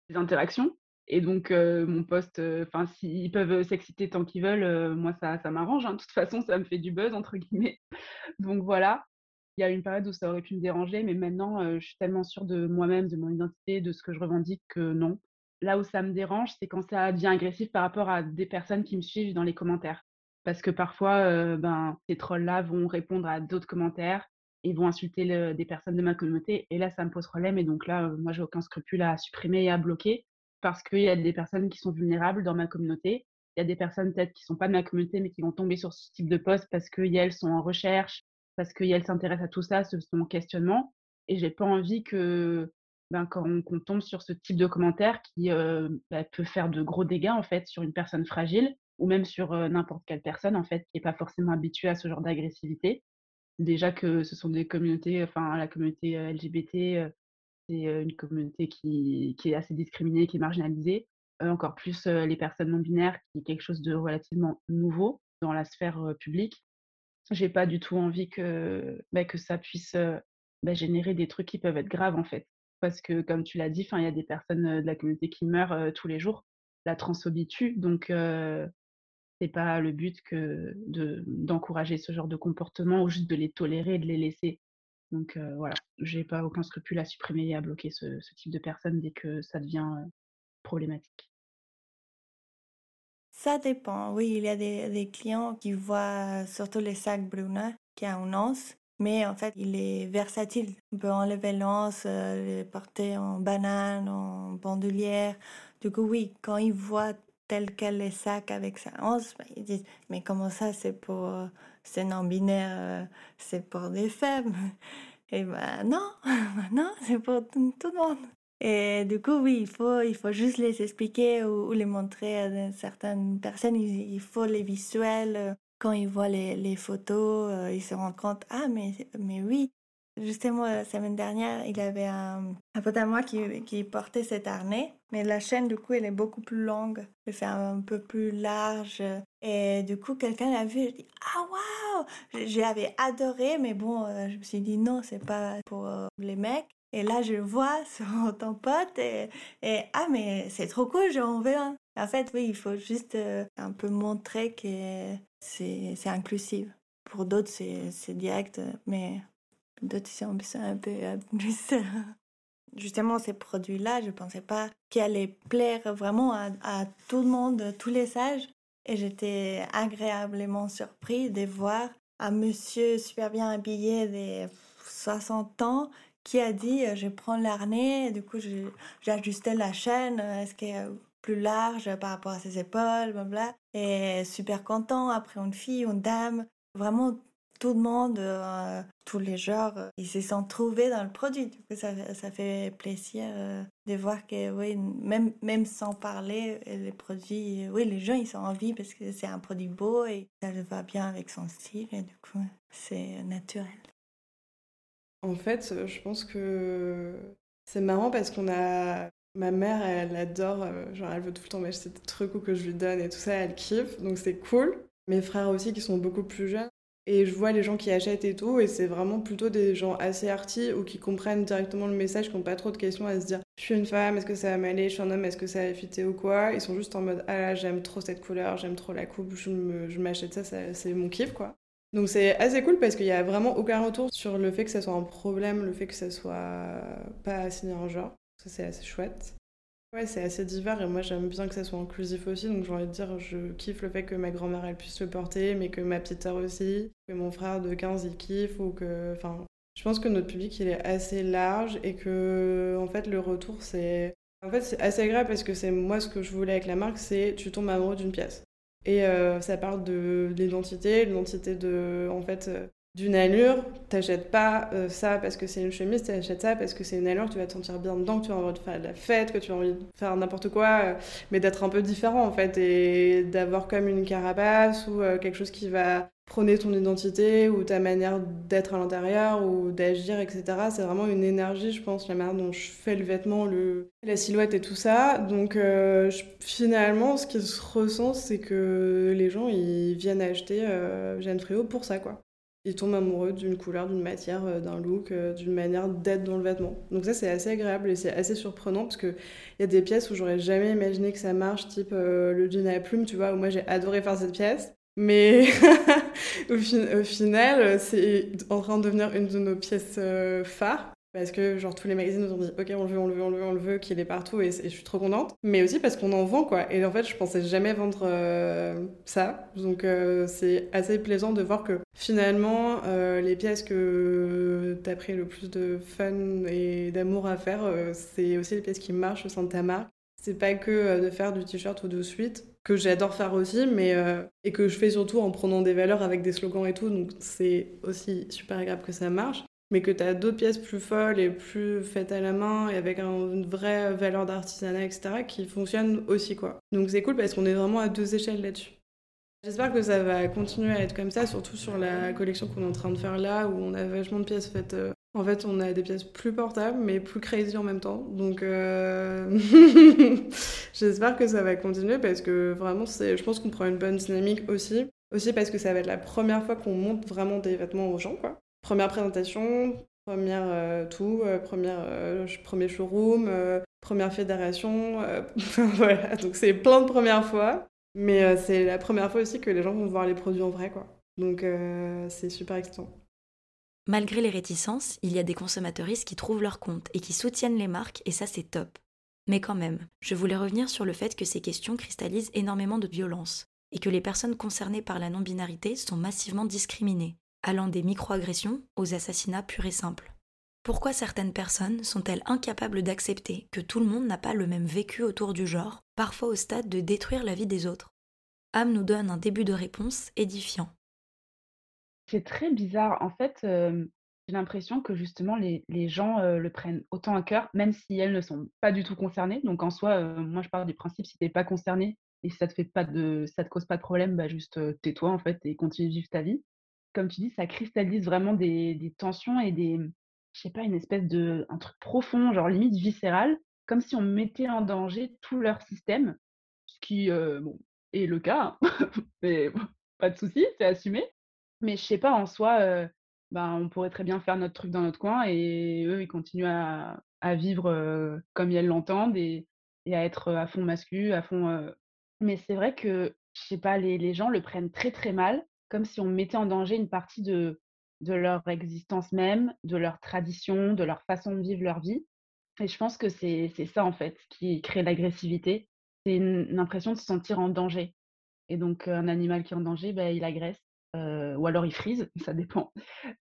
des interactions et donc mon poste, enfin, s'ils peuvent s'exciter tant qu'ils veulent, moi ça ça m'arrange, hein. De toute façon, ça me fait du «buzz» entre guillemets. Donc voilà, il y a une période où ça aurait pu me déranger, mais maintenant, je suis tellement sûre de moi-même, de mon identité, de ce que je revendique que non. Là où ça me dérange, c'est quand ça devient agressif par rapport à des personnes qui me suivent dans les commentaires. Parce que parfois, ben, ces trolls-là vont répondre à d'autres commentaires et vont insulter des personnes de ma communauté. Et là, ça me pose problème. Et donc là, moi, j'ai aucun scrupule à supprimer et à bloquer parce qu'il y a des personnes qui sont vulnérables dans ma communauté. Il y a des personnes peut-être qui ne sont pas de ma communauté, mais qui vont tomber sur ce type de poste parce qu'elles sont en recherche, parce qu'elles s'intéressent à tout ça, ce sont mon questionnement. Et j'ai pas envie que, ben, quand on, tombe sur ce type de commentaire qui bah, peut faire de gros dégâts en fait sur une personne fragile, ou même sur n'importe quelle personne en fait qui n'est pas forcément habituée à ce genre d'agressivité. Déjà que ce sont des communautés, enfin la communauté LGBT, c'est une communauté qui, qui, est assez discriminée, qui est marginalisée. encore plus les personnes non binaires, qui est quelque chose de relativement nouveau dans la sphère publique. J'ai pas du tout envie que, bah, que ça puisse bah, générer des trucs qui peuvent être graves en fait. Parce que comme tu l'as dit, il y a des personnes de la communauté qui meurent tous les jours la transphobie tue. Donc, c'est pas le but que de d'encourager ce genre de comportement ou juste de les tolérer de les laisser. Donc voilà, j'ai pas aucun scrupule à supprimer et à bloquer ce, type de personnes dès que ça devient problématique. Ça dépend. Oui, il y a des, clients qui voient surtout les sacs Bruna qui a un anse, mais en fait, il est versatile. On peut enlever l'anse, le porter en banane, en bandoulière. Du coup, oui, quand ils voient tel quel les sacs avec sa anse, bah, ils disent Mais comment ça, c'est pour. c'est non-binaire, euh, c'est pour des femmes Et ben non, non, c'est pour tout le monde. Et du coup, oui, il faut, il faut juste les expliquer ou, les montrer à certaines personnes. Il, faut les visuels. Quand ils voient les, les photos, euh, ils se rendent compte, ah, mais, mais oui. Justement, la semaine dernière, il y avait un, pote à moi qui, portait cet harnais, mais la chaîne, du coup, elle est beaucoup plus longue. Elle fait un peu plus large. Et du coup, quelqu'un l'a vu, je dit, ah, waouh! J'avais adoré, mais bon, euh, je me suis dit, non, c'est pas pour euh, les mecs. Et là, je vois sur ton pote et, et ah, mais c'est trop cool, j'en veux un. En fait, oui, il faut juste euh, un peu montrer que c'est inclusif. Pour d'autres, c'est direct, mais d'autres, un peu plus. Justement, ces produits-là, je ne pensais pas qu'ils allaient plaire vraiment à, tout le monde, tous les âges. Et j'étais agréablement surpris de voir un monsieur super bien habillé de 60 ans qui a dit euh, je prends l'arnais, du coup ajusté la chaîne, euh, est-ce qu'elle est plus large par rapport à ses épaules, bla Et super content, après une fille, une dame, vraiment tout le monde, euh, tous les genres, ils se sont trouvés dans le produit. Du coup, ça, ça fait plaisir de voir que, oui, même, même sans parler, les produits, oui, les gens, ils sont envie parce que c'est un produit beau et ça va bien avec son style et du coup, c'est naturel. En fait, euh, je pense que c'est marrant parce qu'on a. Ma mère, elle adore, euh, genre elle veut tout le temps m'acheter des trucs ou que je lui donne et tout ça, elle kiffe, donc c'est cool. Mes frères aussi qui sont beaucoup plus jeunes. Et je vois les gens qui achètent et tout, et c'est vraiment plutôt des gens assez artis ou qui comprennent directement le message, qui n'ont pas trop de questions à se dire je suis une femme, est-ce que ça va m'aller, je suis un homme, est-ce que ça va fitter ou quoi? Ils sont juste en mode ah là, j'aime trop cette couleur, j'aime trop la coupe, je m'achète ça, c'est mon kiff quoi. Donc c'est assez cool parce qu'il n'y a vraiment aucun retour sur le fait que ça soit un problème, le fait que ça soit pas assigné un genre. Ça c'est assez chouette. Ouais, c'est assez divers et moi j'aime bien que ça soit inclusif aussi. Donc j'ai envie de dire, je kiffe le fait que ma grand-mère elle puisse le porter, mais que ma petite sœur aussi, que mon frère de 15 il kiffe ou que. Enfin, je pense que notre public il est assez large et que en fait le retour c'est. En fait c'est assez agréable parce que c'est moi ce que je voulais avec la marque, c'est tu tombes amoureux d'une pièce. Et euh, ça parle de, l'identité, l'identité de, en fait, euh, d'une allure. T'achètes pas euh, ça parce que c'est une chemise, t'achètes ça parce que c'est une allure, tu vas te sentir bien dedans, que tu as envie de faire de la fête, que tu as envie de faire n'importe quoi, mais d'être un peu différent en fait, et d'avoir comme une carapace ou quelque chose qui va prôner ton identité ou ta manière d'être à l'intérieur ou d'agir, etc. C'est vraiment une énergie, je pense, la manière dont je fais le vêtement, la silhouette et tout ça. Donc euh, finalement, ce qui se ressent, c'est que les gens, ils viennent acheter euh, Jeanne Fréo pour ça, quoi. Ils tombent amoureux d'une couleur, d'une matière, euh, d'un look, d'une manière d'être dans le vêtement. Donc ça, c'est assez agréable et c'est assez surprenant parce qu'il y a des pièces où j'aurais jamais imaginé que ça marche, type le jean à plume, tu vois, où moi j'ai adoré faire cette pièce. Mais au, final, c'est en train de devenir une de nos pièces euh, phares. Parce que genre tous les magazines nous ont dit ok on le veut, on le veut, on le veut, on le veut, qu'il est partout et, je suis trop contente. Mais aussi parce qu'on en vend quoi. Et en fait je pensais jamais vendre euh, ça. Donc euh, c'est assez plaisant de voir que finalement les pièces que t'as pris le plus de fun et d'amour à faire, c'est aussi les pièces qui marchent au sein de ta marque. C'est pas que de faire du t-shirt ou de suite que j'adore faire aussi, mais euh, et que je fais surtout en prenant des valeurs avec des slogans et tout, donc c'est aussi super agréable que ça marche. Mais que tu as d'autres pièces plus folles et plus faites à la main et avec une vraie valeur d'artisanat, etc., qui fonctionnent aussi, quoi. Donc c'est cool parce qu'on est vraiment à deux échelles là-dessus. J'espère que ça va continuer à être comme ça, surtout sur la collection qu'on est en train de faire là, où on a vachement de pièces faites euh, en fait, on a des pièces plus portables, mais plus crazy en même temps. Donc, euh, j'espère que ça va continuer parce que vraiment, je pense qu'on prend une bonne dynamique aussi. Aussi parce que ça va être la première fois qu'on monte vraiment des vêtements aux gens, quoi. Première présentation, première euh, tout, euh, première, premier showroom. première fédération. Euh, voilà, donc c'est plein de premières fois. Mais euh, c'est la première fois aussi que les gens vont voir les produits en vrai, quoi. Donc euh, c'est super excitant. Malgré les réticences, il y a des consommateuristes qui trouvent leur compte et qui soutiennent les marques, et ça c'est top. Mais quand même, je voulais revenir sur le fait que ces questions cristallisent énormément de violence, et que les personnes concernées par la non-binarité sont massivement discriminées, allant des microagressions aux assassinats purs et simples. Pourquoi certaines personnes sont-elles incapables d'accepter que tout le monde n'a pas le même vécu autour du genre, parfois au stade de détruire la vie des autres? Am nous donne un début de réponse édifiant. C'est très bizarre. En fait, j'ai l'impression que justement les, gens le prennent autant à cœur, même si elles ne sont pas du tout concernées. Donc en soi, moi je parle du principe, si tu n'es pas concerné et si ça te fait pas de, ça te cause pas de problème, bah juste tais-toi en fait et continue de vivre ta vie. Comme tu dis, ça cristallise vraiment des, tensions et des, je sais pas, une espèce de un truc profond, genre limite viscéral, comme si on mettait en danger tout leur système, ce qui bon, est le cas, hein. mais pas de souci, c'est assumé. Mais je sais pas, en soi, ben, on pourrait très bien faire notre truc dans notre coin et eux, ils continuent à, vivre comme ils l'entendent et, à être à fond mascu, à fond. Mais c'est vrai que, je sais pas, les gens le prennent très très mal, comme si on mettait en danger une partie de, leur existence même, de leur tradition, de leur façon de vivre leur vie. Et je pense que c'est ça, en fait, qui crée l'agressivité. C'est une, impression de se sentir en danger. Et donc, un animal qui est en danger, ben, il agresse, euh, ou alors il frise, ça dépend.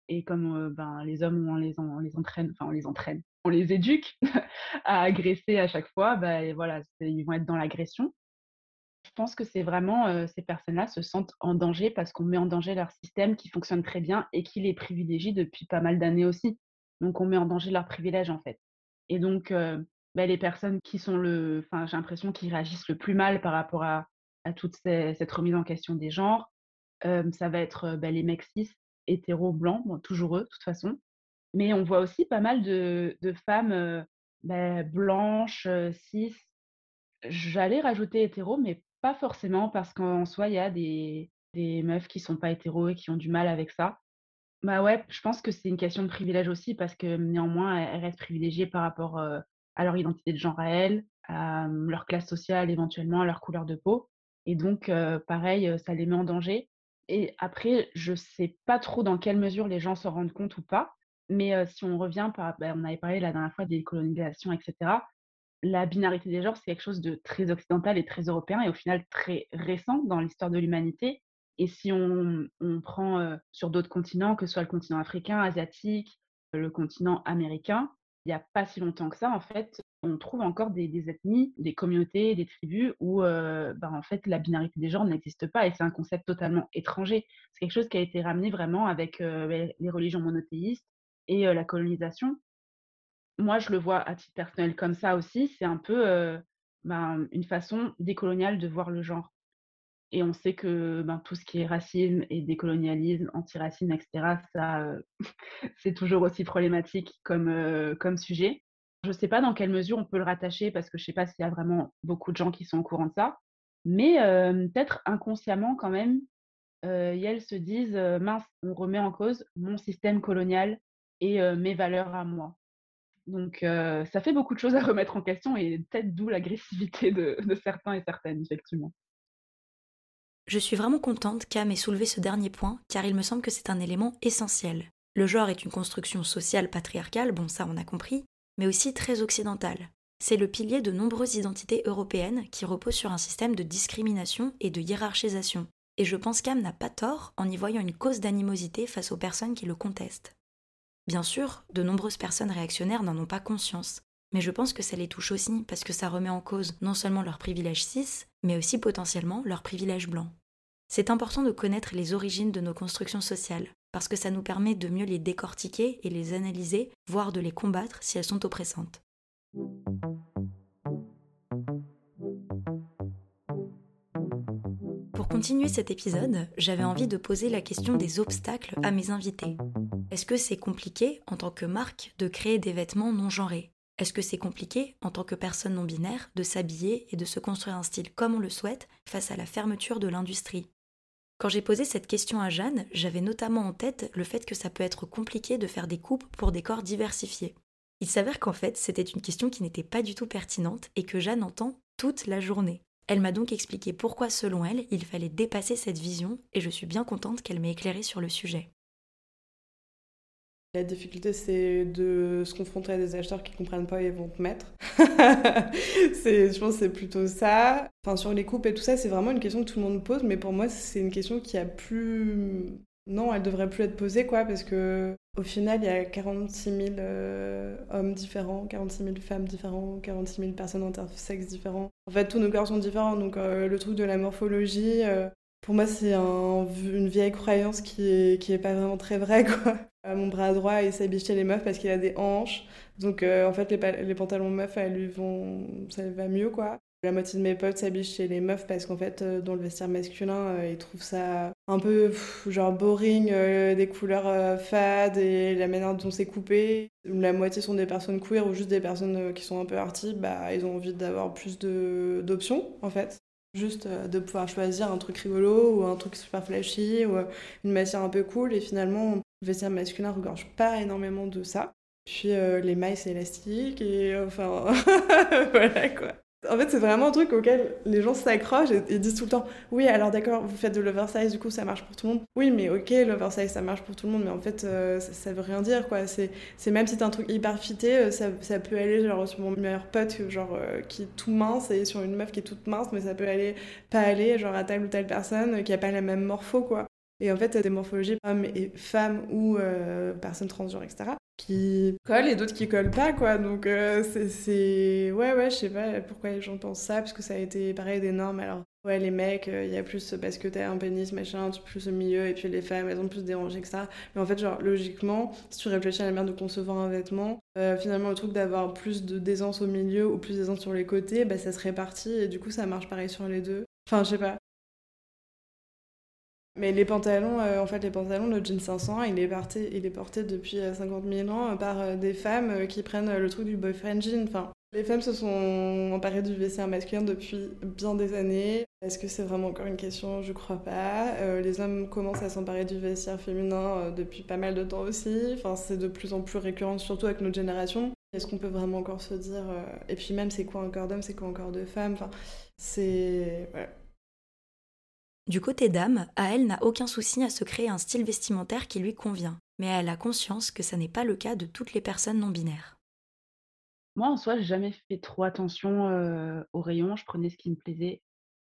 Et comme euh, ben, les hommes, on les, on entraîne, enfin, on les entraîne, on les éduque à agresser à chaque fois, ben, voilà, ils vont être dans l'agression. Je pense que c'est vraiment ces personnes-là se sentent en danger parce qu'on met en danger leur système qui fonctionne très bien et qui les privilégie depuis pas mal d'années aussi. Donc on met en danger leurs privilèges en fait. Et donc bah, les personnes qui sont le, enfin j'ai l'impression qu'ils réagissent le plus mal par rapport à, toute cette remise en question des genres, ça va être bah, les mecs cis, hétéros, blancs, toujours eux de toute façon. Mais on voit aussi pas mal de, femmes bah, blanches, cis. J'allais rajouter hétéros, mais pas forcément, parce qu'en soi, il y a des, meufs qui sont pas hétéros et qui ont du mal avec ça. Bah ouais, je pense que c'est une question de privilège aussi, parce que néanmoins, elles restent privilégiées par rapport à leur identité de genre à elles, à leur classe sociale éventuellement, à leur couleur de peau. Et donc, pareil, ça les met en danger. Et après, je sais pas trop dans quelle mesure les gens s'en rendent compte ou pas. Mais si on revient, bah, on avait parlé la dernière fois des colonisations, etc la binarité des genres, c'est quelque chose de très occidental et très européen et au final très récent dans l'histoire de l'humanité. Et si on, prend euh, sur d'autres continents, que ce soit le continent africain, asiatique, le continent américain, il n'y a pas si longtemps que ça, en fait, on trouve encore des, ethnies, des communautés, des tribus où euh, bah, en fait, la binarité des genres n'existe pas et c'est un concept totalement étranger. C'est quelque chose qui a été ramené vraiment avec euh, les religions monothéistes et la colonisation moi, je le vois à titre personnel comme ça aussi. C'est un peu ben, une façon décoloniale de voir le genre. Et on sait que ben, tout ce qui est racisme et décolonialisme, antiracisme, etc., ça, c'est toujours aussi problématique comme, comme sujet. Je ne sais pas dans quelle mesure on peut le rattacher parce que je ne sais pas s'il y a vraiment beaucoup de gens qui sont au courant de ça. Mais peut-être inconsciemment quand même, elles se disent mince, on remet en cause mon système colonial et mes valeurs à moi. Donc, ça fait beaucoup de choses à remettre en question et peut-être d'où l'agressivité de, certains et certaines, effectivement. Je suis vraiment contente qu'Am ait soulevé ce dernier point, car il me semble que c'est un élément essentiel. Le genre est une construction sociale patriarcale, bon ça on a compris, mais aussi très occidentale. C'est le pilier de nombreuses identités européennes qui reposent sur un système de discrimination et de hiérarchisation. Et je pense qu'Am n'a pas tort en y voyant une cause d'animosité face aux personnes qui le contestent. Bien sûr, de nombreuses personnes réactionnaires n'en ont pas conscience, mais je pense que ça les touche aussi parce que ça remet en cause non seulement leur privilège cis, mais aussi potentiellement leur privilège blanc. C'est important de connaître les origines de nos constructions sociales, parce que ça nous permet de mieux les décortiquer et les analyser, voire de les combattre si elles sont oppressantes. Continuer cet épisode, j'avais envie de poser la question des obstacles à mes invités. Est-ce que c'est compliqué en tant que marque de créer des vêtements non genrés? Est-ce que c'est compliqué en tant que personne non binaire de s'habiller et de se construire un style comme on le souhaite face à la fermeture de l'industrie? Quand j'ai posé cette question à Jeanne, j'avais notamment en tête le fait que ça peut être compliqué de faire des coupes pour des corps diversifiés. Il s'avère qu'en fait, c'était une question qui n'était pas du tout pertinente et que Jeanne entend toute la journée. Elle m'a donc expliqué pourquoi, selon elle, il fallait dépasser cette vision et je suis bien contente qu'elle m'ait éclairé sur le sujet. La difficulté, c'est de se confronter à des acheteurs qui ne comprennent pas et vont te mettre. je pense que c'est plutôt ça. Enfin, sur les coupes et tout ça, c'est vraiment une question que tout le monde pose, mais pour moi, c'est une question qui a plus. Non, elle devrait plus être posée, quoi, parce que au final, il y a 46 000 euh, hommes différents, 46 000 femmes différentes, 46 000 personnes intersexes différentes. En fait, tous nos corps sont différents, donc euh, le truc de la morphologie, euh, pour moi, c'est une vieille croyance qui est, pas vraiment très vraie, quoi. Mon bras droit, il s'habille chez les meufs parce qu'il a des hanches. Donc, en fait, les, pantalons meufs, elles lui vont... ça va mieux, quoi. La moitié de mes potes s'habillent chez les meufs parce qu'en fait, dans le vestiaire masculin, ils trouvent ça un peu genre boring, des couleurs fades et la manière dont c'est coupé. La moitié sont des personnes queer ou juste des personnes qui sont un peu arty, bah, ils ont envie d'avoir plus d'options, en fait. Juste euh, de pouvoir choisir un truc rigolo ou un truc super flashy ou euh, une matière un peu cool. Et finalement, le vestiaire masculin regorge pas énormément de ça. Puis euh, les mailles, c'est élastique et enfin, voilà quoi. En fait, c'est vraiment un truc auquel les gens s'accrochent et, disent tout le temps Oui, alors d'accord, vous faites de l'oversize, du coup ça marche pour tout le monde. Oui, mais ok, l'oversize ça marche pour tout le monde, mais en fait euh, ça, veut rien dire quoi. C'est même si t'as un truc hyper fité, euh, ça, ça, peut aller genre sur mon meilleur pote genre, euh, qui est tout mince et sur une meuf qui est toute mince, mais ça peut aller pas aller genre à telle ou telle personne qui a pas la même morpho quoi. Et en fait, des morphologies hommes et femmes ou personnes transgenres, etc qui collent et d'autres qui collent pas, quoi. Donc, euh, c'est. Ouais, ouais, je sais pas pourquoi les gens pensent ça, parce que ça a été pareil des normes. Alors, ouais, les mecs, il euh, y a plus parce que t'as un pénis, machin, tu plus au milieu, et puis les femmes, elles ont plus dérangé que ça. Mais en fait, genre, logiquement, si tu réfléchis à la manière de concevoir un vêtement, euh, finalement, le truc d'avoir plus de d'aisance au milieu ou plus d'aisance sur les côtés, bah, ça se répartit, et du coup, ça marche pareil sur les deux. Enfin, je sais pas. Mais les pantalons, euh, en fait, les pantalons, le jean 500, il est, porté, il est porté depuis 50 euh, 000 ans euh, par des femmes qui prennent le truc du boyfriend jean. Enfin, les femmes se sont emparées du vestiaire masculin depuis bien des années. Est-ce que c'est vraiment encore une question? Je crois pas. les hommes commencent à s'emparer du vestiaire féminin depuis pas mal de temps aussi. Enfin, c'est de plus en plus récurrent, surtout avec notre génération. Est-ce qu'on peut vraiment encore se dire Et puis même, c'est quoi un corps d'homme C'est quoi un corps de femme Enfin, c'est... Du côté d'âme, elle n'a aucun souci à se créer un style vestimentaire qui lui convient, mais elle a conscience que ça n'est pas le cas de toutes les personnes non binaires. Moi, en soi, j'ai jamais fait trop attention euh, aux rayons. Je prenais ce qui me plaisait.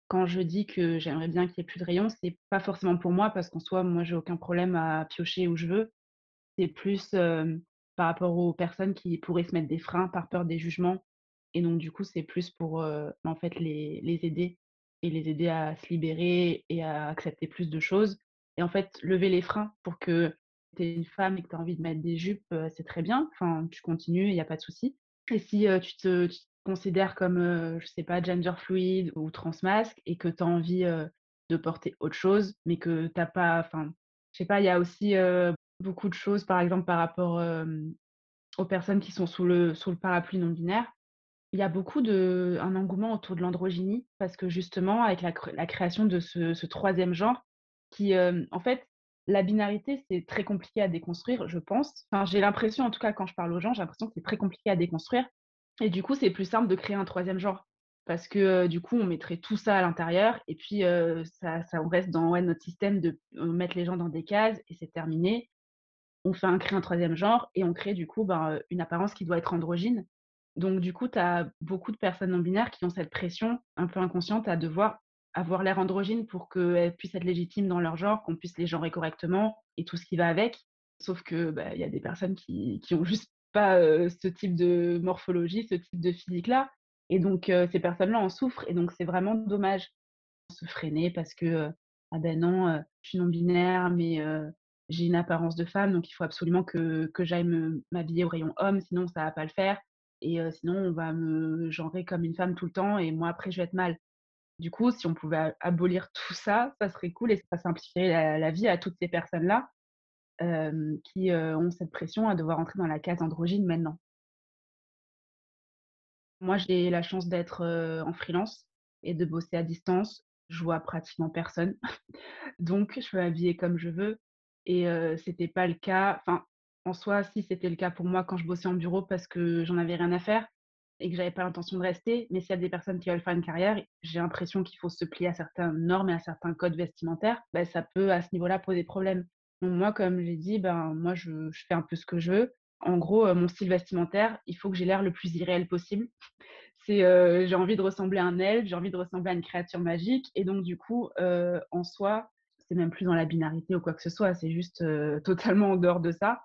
Quand je dis que j'aimerais bien qu'il n'y ait plus de rayons, c'est pas forcément pour moi, parce qu'en soi, moi, j'ai aucun problème à piocher où je veux. C'est plus euh, par rapport aux personnes qui pourraient se mettre des freins par peur des jugements. Et donc, du coup, c'est plus pour euh, en fait les aider et les aider à se libérer et à accepter plus de choses. Et en fait, lever les freins pour que tu es une femme et que tu as envie de mettre des jupes, c'est très bien. Enfin, tu continues, il n'y a pas de souci. Et si tu, te, considères comme, je sais pas, gender fluid ou transmasque et que tu as envie de porter autre chose, mais que tu n'as pas, enfin, je sais pas, il y a aussi beaucoup de choses, par exemple, par rapport aux personnes qui sont sous le, sous le parapluie non binaire il y a beaucoup de un engouement autour de l'androgynie parce que justement avec la création de ce 3 genre qui, en fait, la binarité, c'est très compliqué à déconstruire, je pense. Enfin, j'ai l'impression, en tout cas, quand je parle aux gens, j'ai l'impression que c'est très compliqué à déconstruire et du coup, c'est plus simple de créer un troisième genre parce que, du coup, on mettrait tout ça à l'intérieur et puis, ça ça on reste dans, ouais, notre système de, mettre les gens dans des cases et c'est terminé. On fait un crée un troisième genre et on crée, du coup, ben, une apparence qui doit être androgyne donc, du coup, tu as beaucoup de personnes non binaires qui ont cette pression un peu inconsciente à devoir avoir l'air androgyne pour qu'elles puissent être légitimes dans leur genre, qu'on puisse les genrer correctement et tout ce qui va avec. Sauf que bah, il y a des personnes qui, qui ont juste pas ce type de morphologie, ce type de physique-là. Et donc, ces personnes-là en souffrent. Et donc, c'est vraiment dommage de se freiner parce que, ah ben non, je suis non-binaire, mais j'ai une apparence de femme, donc il faut absolument que, que j'aille m'habiller au rayon homme, sinon ça va pas le faire et sinon on va me genrer comme une femme tout le temps et moi après je vais être mal. Du coup, si on pouvait abolir tout ça, ça serait cool et ça simplifierait la, vie à toutes ces personnes-là qui ont cette pression à devoir entrer dans la case androgyne maintenant. Moi, j'ai la chance d'être en freelance et de bosser à distance. Je vois pratiquement personne. Donc, je peux m'habiller comme je veux. Et c'était pas le cas. Enfin, En soi, si c'était le cas pour moi quand je bossais en bureau parce que j'en avais rien à faire et que j'avais pas l'intention de rester, mais s'il y a des personnes qui veulent faire une carrière, j'ai l'impression qu'il faut se plier à certaines normes et à certains codes vestimentaires, bah, ça peut à ce niveau-là poser problème. Moi, comme j'ai dit, ben, moi, je, je, fais un peu ce que je veux. En gros, euh, mon style vestimentaire, il faut que j'ai l'air le plus irréel possible. C'est, euh, j'ai envie de ressembler à un elfe, j'ai envie de ressembler à une créature magique. Et donc, du coup, euh, en soi, c'est même plus dans la binarité ou quoi que ce soit, c'est juste totalement en dehors de ça.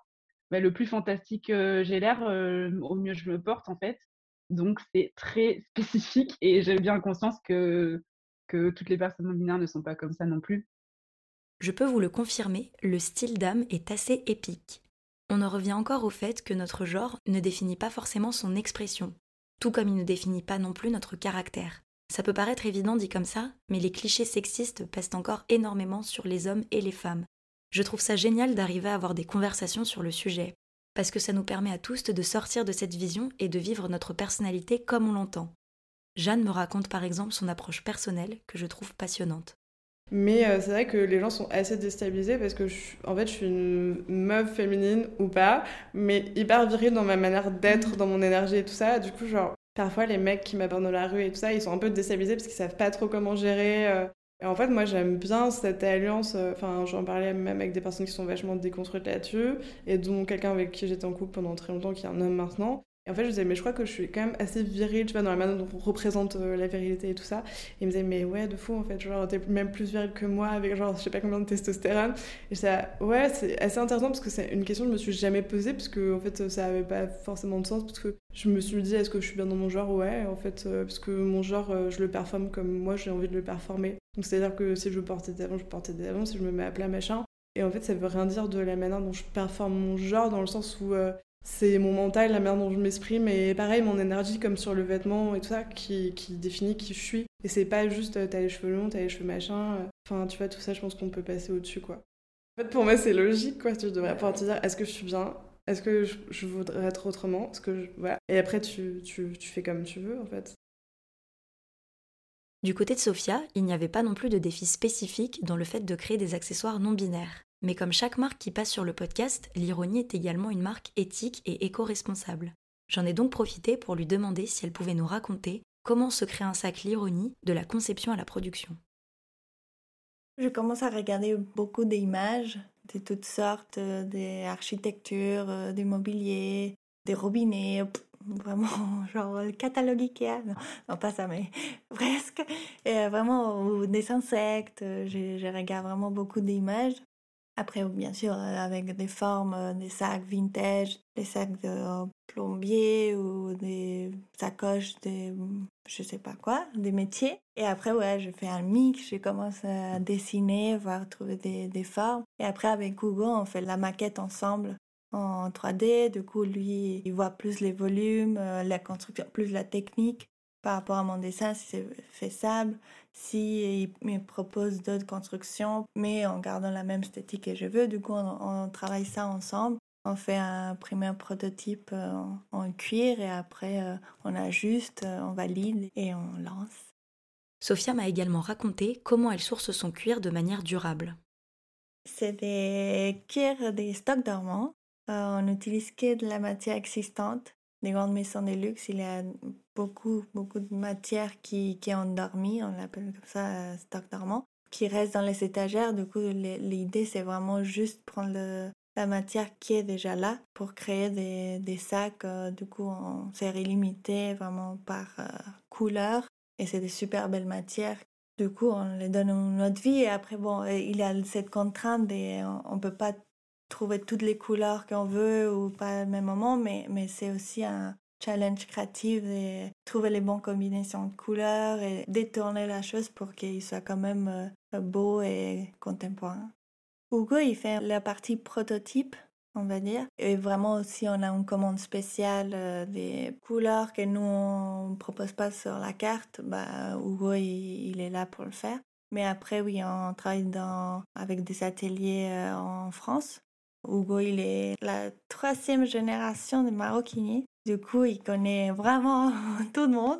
Mais le plus fantastique j'ai l'air, au mieux je me porte, en fait. Donc, c'est très spécifique et j'ai bien conscience que, que toutes les personnes non binaires ne sont pas comme ça non plus. Je peux vous le confirmer, le style d'âme est assez épique. On en revient encore au fait que notre genre ne définit pas forcément son expression, tout comme il ne définit pas non plus notre caractère. Ça peut paraître évident dit comme ça, mais les clichés sexistes pèsent encore énormément sur les hommes et les femmes. Je trouve ça génial d'arriver à avoir des conversations sur le sujet, parce que ça nous permet à tous de sortir de cette vision et de vivre notre personnalité comme on l'entend. Jeanne me raconte par exemple son approche personnelle que je trouve passionnante. Mais euh, c'est vrai que les gens sont assez déstabilisés parce que je, en fait, je suis une meuf féminine ou pas, mais hyper virile dans ma manière d'être, mm. dans mon énergie et tout ça. Du coup, genre, parfois les mecs qui m'abordent dans la rue et tout ça, ils sont un peu déstabilisés parce qu'ils savent pas trop comment gérer. Euh. En fait, moi, j'aime bien cette alliance. Euh, enfin, j'en parlais même avec des personnes qui sont vachement déconstruites là-dessus, et dont quelqu'un avec qui j'étais en couple pendant très longtemps, qui est un homme maintenant. Et en fait, je disais, mais je crois que je suis quand même assez virile, tu vois, dans la manière dont on représente euh, la virilité et tout ça. Et il me disait, mais ouais, de fou, en fait, genre, t'es même plus viril que moi, avec genre, je sais pas combien de testostérone. Et ça, ouais, c'est assez intéressant parce que c'est une question que je me suis jamais posée, parce que, en fait, ça avait pas forcément de sens, parce que je me suis dit, est-ce que je suis bien dans mon genre? Ouais, en fait, euh, parce que mon genre, euh, je le performe comme moi, j'ai envie de le performer. Donc, c'est-à-dire que si je portais des avants, je portais des avants, si je me mets à plat, machin. Et en fait, ça veut rien dire de la manière dont je performe mon genre, dans le sens où c'est mon mental, la manière dont je m'exprime, et pareil, mon énergie, comme sur le vêtement et tout ça, qui, qui définit qui je suis. Et c'est pas juste euh, t'as les cheveux longs, t'as les cheveux machin. Euh, enfin, tu vois, tout ça, je pense qu'on peut passer au-dessus, quoi. En fait, pour moi, c'est logique, quoi. Tu devrais pouvoir te dire est-ce que je suis bien? Est-ce que je, voudrais être autrement? Ce que voilà. Et après, tu, tu, tu fais comme tu veux, en fait. Du côté de Sophia, il n'y avait pas non plus de défi spécifique dans le fait de créer des accessoires non binaires. Mais comme chaque marque qui passe sur le podcast, l'ironie est également une marque éthique et éco-responsable. J'en ai donc profité pour lui demander si elle pouvait nous raconter comment se crée un sac l'ironie de la conception à la production. Je commence à regarder beaucoup d'images de toutes sortes, euh, des architectures, euh, des mobiliers, des robinets, vraiment genre le catalogue Ikea, non, pas ça mais presque, et vraiment des insectes, je, je regarde vraiment beaucoup d'images après, bien sûr, euh, avec des formes, euh, des sacs vintage, des sacs de plombier ou des sacoches de je sais pas quoi, des métiers. Et après, ouais, je fais un mix, je commence à dessiner, voir trouver des, des formes. Et après, avec Hugo, on fait la maquette ensemble en 3D. Du coup, lui, il voit plus les volumes, euh, la construction, plus la technique par rapport à mon dessin, si c'est faisable, si il me propose d'autres constructions, mais en gardant la même esthétique que je veux. Du coup, on, travaille ça ensemble. On fait un premier prototype euh, en, cuir et après euh, on ajuste, euh, on valide et on lance. Sophia m'a également raconté comment elle source son cuir de manière durable. C'est des cuirs des stocks dormants. on n'utilise que de la matière existante les grandes maisons de luxe, il y a beaucoup, beaucoup de matière qui, qui est endormie, on l'appelle comme ça, euh, stock dormant, qui reste dans les étagères. Du coup, l'idée, c'est vraiment juste prendre la matière qui est déjà là pour créer des, des sacs, euh, du coup, en série limitée, vraiment par euh, couleur. Et c'est des super belles matières. Du coup, on les donne une autre vie. Et après, bon, il y a cette contrainte et on ne peut pas trouver toutes les couleurs qu'on veut ou pas au même moment, mais, mais c'est aussi un challenge créatif et trouver les bonnes combinaisons de couleurs et détourner la chose pour qu'il soit quand même euh, beau et contemporain. Hugo, il fait la partie prototype, on va dire. Et vraiment aussi, on a une commande spéciale euh, des couleurs que nous, on propose pas sur la carte. Bah, Hugo, il, est là pour le faire. Mais après, oui, on travaille dans, avec des ateliers euh, en France Hugo, il est la troisième génération de maroquiniers. Du coup, il connaît vraiment tout le monde.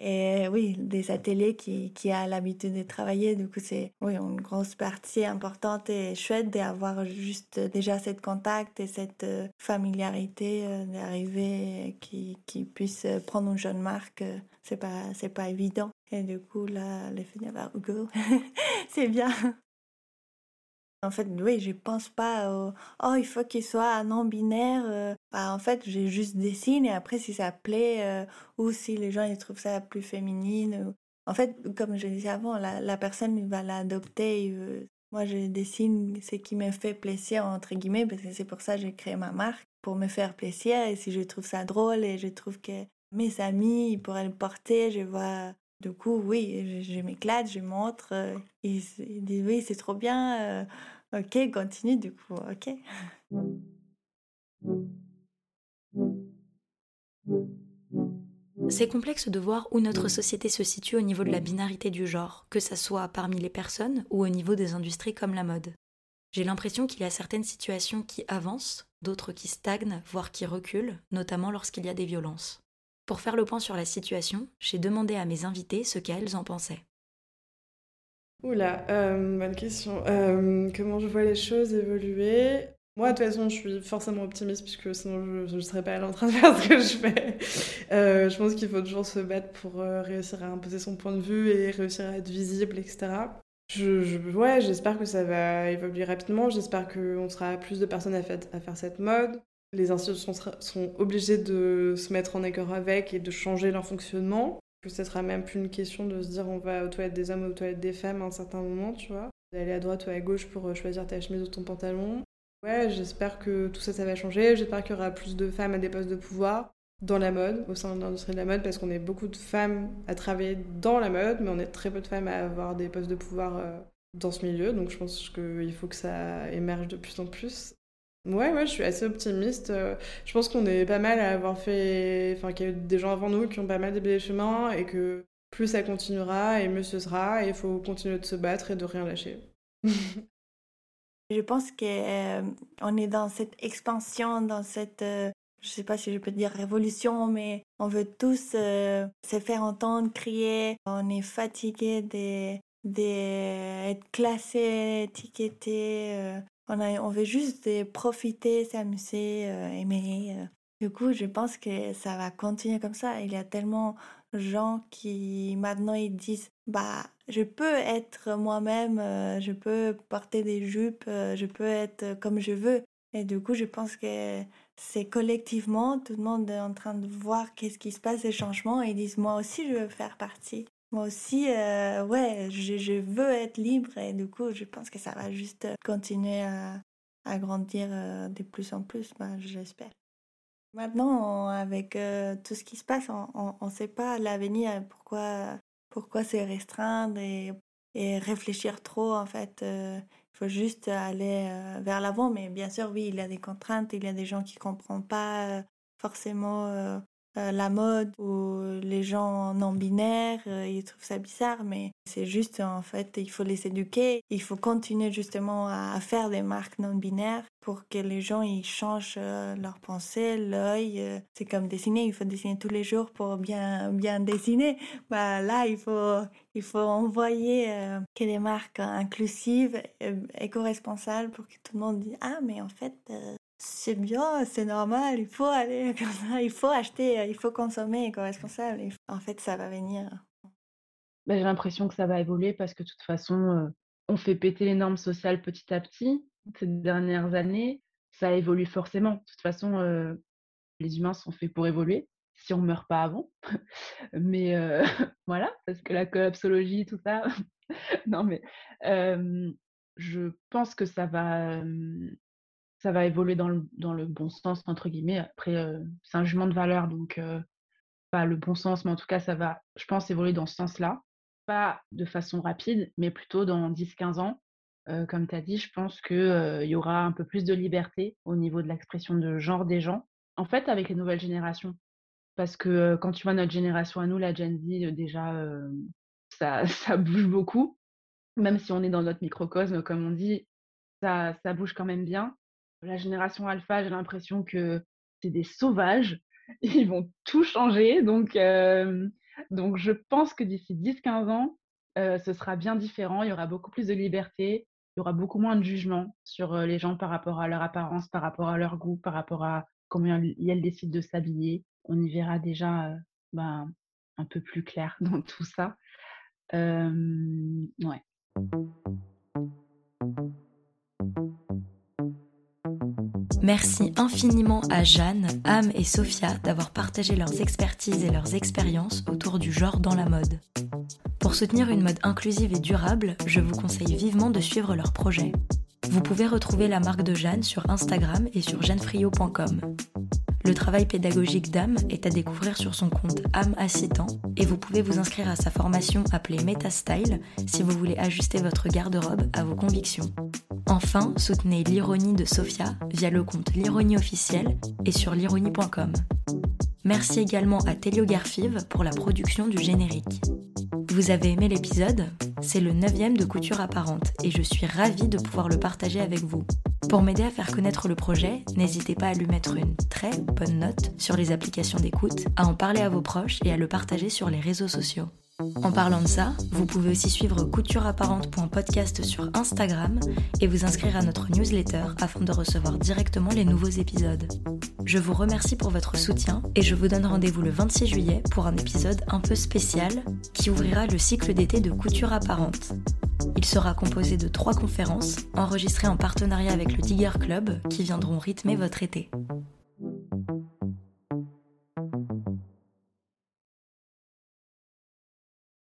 Et oui, des ateliers qui, qui a l'habitude de travailler. Du coup, c'est oui, une grosse partie importante et chouette d'avoir juste déjà cette contact et cette euh, familiarité euh, d'arriver qui, qui puisse prendre une jeune marque. C'est pas, c'est pas évident. Et du coup, là, par Hugo, c'est bien. En fait, oui, je pense pas au oh, il faut qu'il soit non-binaire. Euh. Bah, en fait, j'ai juste des signes et après, si ça plaît euh, ou si les gens ils trouvent ça plus féminine. En fait, comme je disais avant, la, personne va l'adopter. Moi, je dessine ce qui me fait plaisir, entre guillemets, parce que c'est pour ça que j'ai créé ma marque, pour me faire plaisir. Et si je trouve ça drôle et je trouve que mes amis, pourraient le porter, je vois du coup, oui, je, m'éclate, je montre. Euh, ils, oui, c'est trop bien. Euh, ok, continue du coup. Ok. C'est complexe de voir où notre société se situe au niveau de la binarité du genre, que ça soit parmi les personnes ou au niveau des industries comme la mode. J'ai l'impression qu'il y a certaines situations qui avancent, d'autres qui stagnent, voire qui reculent, notamment lorsqu'il y a des violences. Pour faire le point sur la situation, j'ai demandé à mes invités ce qu'elles en pensaient. Oula, euh, bonne question. Euh, comment je vois les choses évoluer? Moi, de toute façon, je suis forcément optimiste puisque sinon je ne serais pas en train de faire ce que je fais. Euh, je pense qu'il faut toujours se battre pour réussir à imposer son point de vue et réussir à être visible, etc. Je, ouais, j'espère que ça va évoluer rapidement. J'espère qu'on sera plus de personnes à faire cette mode les institutions sont obligées de se mettre en accord avec et de changer leur fonctionnement. Que ce sera même plus une question de se dire on va aux toilettes des hommes ou aux toilettes des femmes à un certain moment, tu vois. D'aller à droite ou à gauche pour euh, choisir ta chemise ou ton pantalon. Ouais, j'espère que tout ça, ça va changer. J'espère qu'il y aura plus de femmes à des postes de pouvoir dans la mode, au sein de l'industrie de la mode, parce qu'on est beaucoup de femmes à travailler dans la mode, mais on est très peu de femmes à avoir des postes de pouvoir euh, dans ce milieu. Donc je pense qu'il faut que ça émerge de plus en plus. Ouais, ouais, je suis assez optimiste. Euh, je pense qu'on est pas mal à avoir fait. Enfin, qu'il y a eu des gens avant nous qui ont pas mal déblayé le chemin et que plus ça continuera et mieux ce sera. Et il faut continuer de se battre et de rien lâcher. je pense qu'on euh, est dans cette expansion, dans cette. Euh, je sais pas si je peux dire révolution, mais on veut tous se faire entendre, crier. On est fatigué d'être classé, étiqueté. On, veut juste profiter, s'amuser, euh, aimer. Euh. Du coup, je pense que ça va continuer comme ça. Il y a tellement de gens qui maintenant ils disent bah je peux être moi-même, euh, je peux porter des jupes, je peux être comme je veux. Et du coup, je pense que c'est collectivement, tout le monde est en train de voir qu'est-ce qui se passe, les changements, et ils disent moi aussi je veux faire partie. Moi aussi, euh, ouais, je, veux être libre et du coup, je pense que ça va juste continuer à, à grandir euh, de plus en plus, bah, j'espère. Maintenant, avec euh, tout ce qui se passe, on ne sait pas l'avenir, pourquoi, pourquoi se restreindre et, et, réfléchir trop, en fait. Il faut juste aller vers l'avant, mais bien sûr, oui, il y a des contraintes, il y a des gens qui ne comprennent pas forcément euh, la mode ou les gens non binaires, euh, ils trouvent ça bizarre, mais c'est juste en fait, il faut les éduquer, il faut continuer justement à, faire des marques non binaires pour que les gens ils changent euh, leur pensée, l'œil. c'est comme dessiner, il faut dessiner tous les jours pour bien bien dessiner. Bah là, il faut il faut envoyer que des marques inclusives, éco-responsables pour que tout le monde dise ah mais en fait c'est bien, c'est normal, il faut aller comme ça, il faut acheter, il faut consommer éco-responsable. En fait, ça va venir. Bah, j'ai l'impression que ça va évoluer parce que de toute façon, euh, on fait péter les normes sociales petit à petit ces dernières années. Ça évolue forcément. De toute façon, euh, les humains sont faits pour évoluer si on meurt pas avant. mais euh, voilà, parce que la collapsologie, tout ça. non, mais je pense que ça va ça va évoluer dans le, dans le bon sens, entre guillemets. Après, euh, c'est un jugement de valeur, donc euh, pas le bon sens, mais en tout cas, ça va, je pense, évoluer dans ce sens-là. Pas de façon rapide, mais plutôt dans 10-15 ans. Euh, comme tu as dit, je pense qu'il y aura un peu plus de liberté au niveau de l'expression de genre des gens. En fait, avec les nouvelles générations. Parce que quand tu vois notre génération à nous, la Gen Z, déjà, ça, ça bouge beaucoup. Même si on est dans notre microcosme, comme on dit, ça, ça bouge quand même bien la génération alpha, j'ai l'impression que c'est des sauvages. Ils vont tout changer. Donc, Donc je pense que d'ici 10-15 ans, ce sera bien différent. Il y aura beaucoup plus de liberté, il y aura beaucoup moins de jugement sur les gens par rapport à leur apparence, par rapport à leur goût, par rapport à comment elles décident de s'habiller. On y verra déjà ben, un peu plus clair dans tout ça. ouais. Merci infiniment à Jeanne, Am et Sophia d'avoir partagé leurs expertises et leurs expériences autour du genre dans la mode. Pour soutenir une mode inclusive et durable, je vous conseille vivement de suivre leurs projets. Vous pouvez retrouver la marque de Jeanne sur Instagram et sur jeannefrio.com. Le travail pédagogique d'âme est à découvrir sur son compte âme Assitant et vous pouvez vous inscrire à sa formation appelée Metastyle si vous voulez ajuster votre garde-robe à vos convictions. Enfin, soutenez l'ironie de Sophia via le compte l'ironie officiel et sur l'ironie.com. Merci également à Telio Garfive pour la production du générique. Vous avez aimé l'épisode C'est le neuvième de Couture Apparente et je suis ravie de pouvoir le partager avec vous. Pour m'aider à faire connaître le projet, n'hésitez pas à lui mettre une très bonne note sur les applications d'écoute, à en parler à vos proches et à le partager sur les réseaux sociaux. En parlant de ça, vous pouvez aussi suivre coutureapparente.podcast sur Instagram et vous inscrire à notre newsletter afin de recevoir directement les nouveaux épisodes. Je vous remercie pour votre soutien et je vous donne rendez-vous le 26 juillet pour un épisode un peu spécial qui ouvrira le cycle d'été de Couture Apparente. Il sera composé de trois conférences enregistrées en partenariat avec le Digger Club qui viendront rythmer votre été.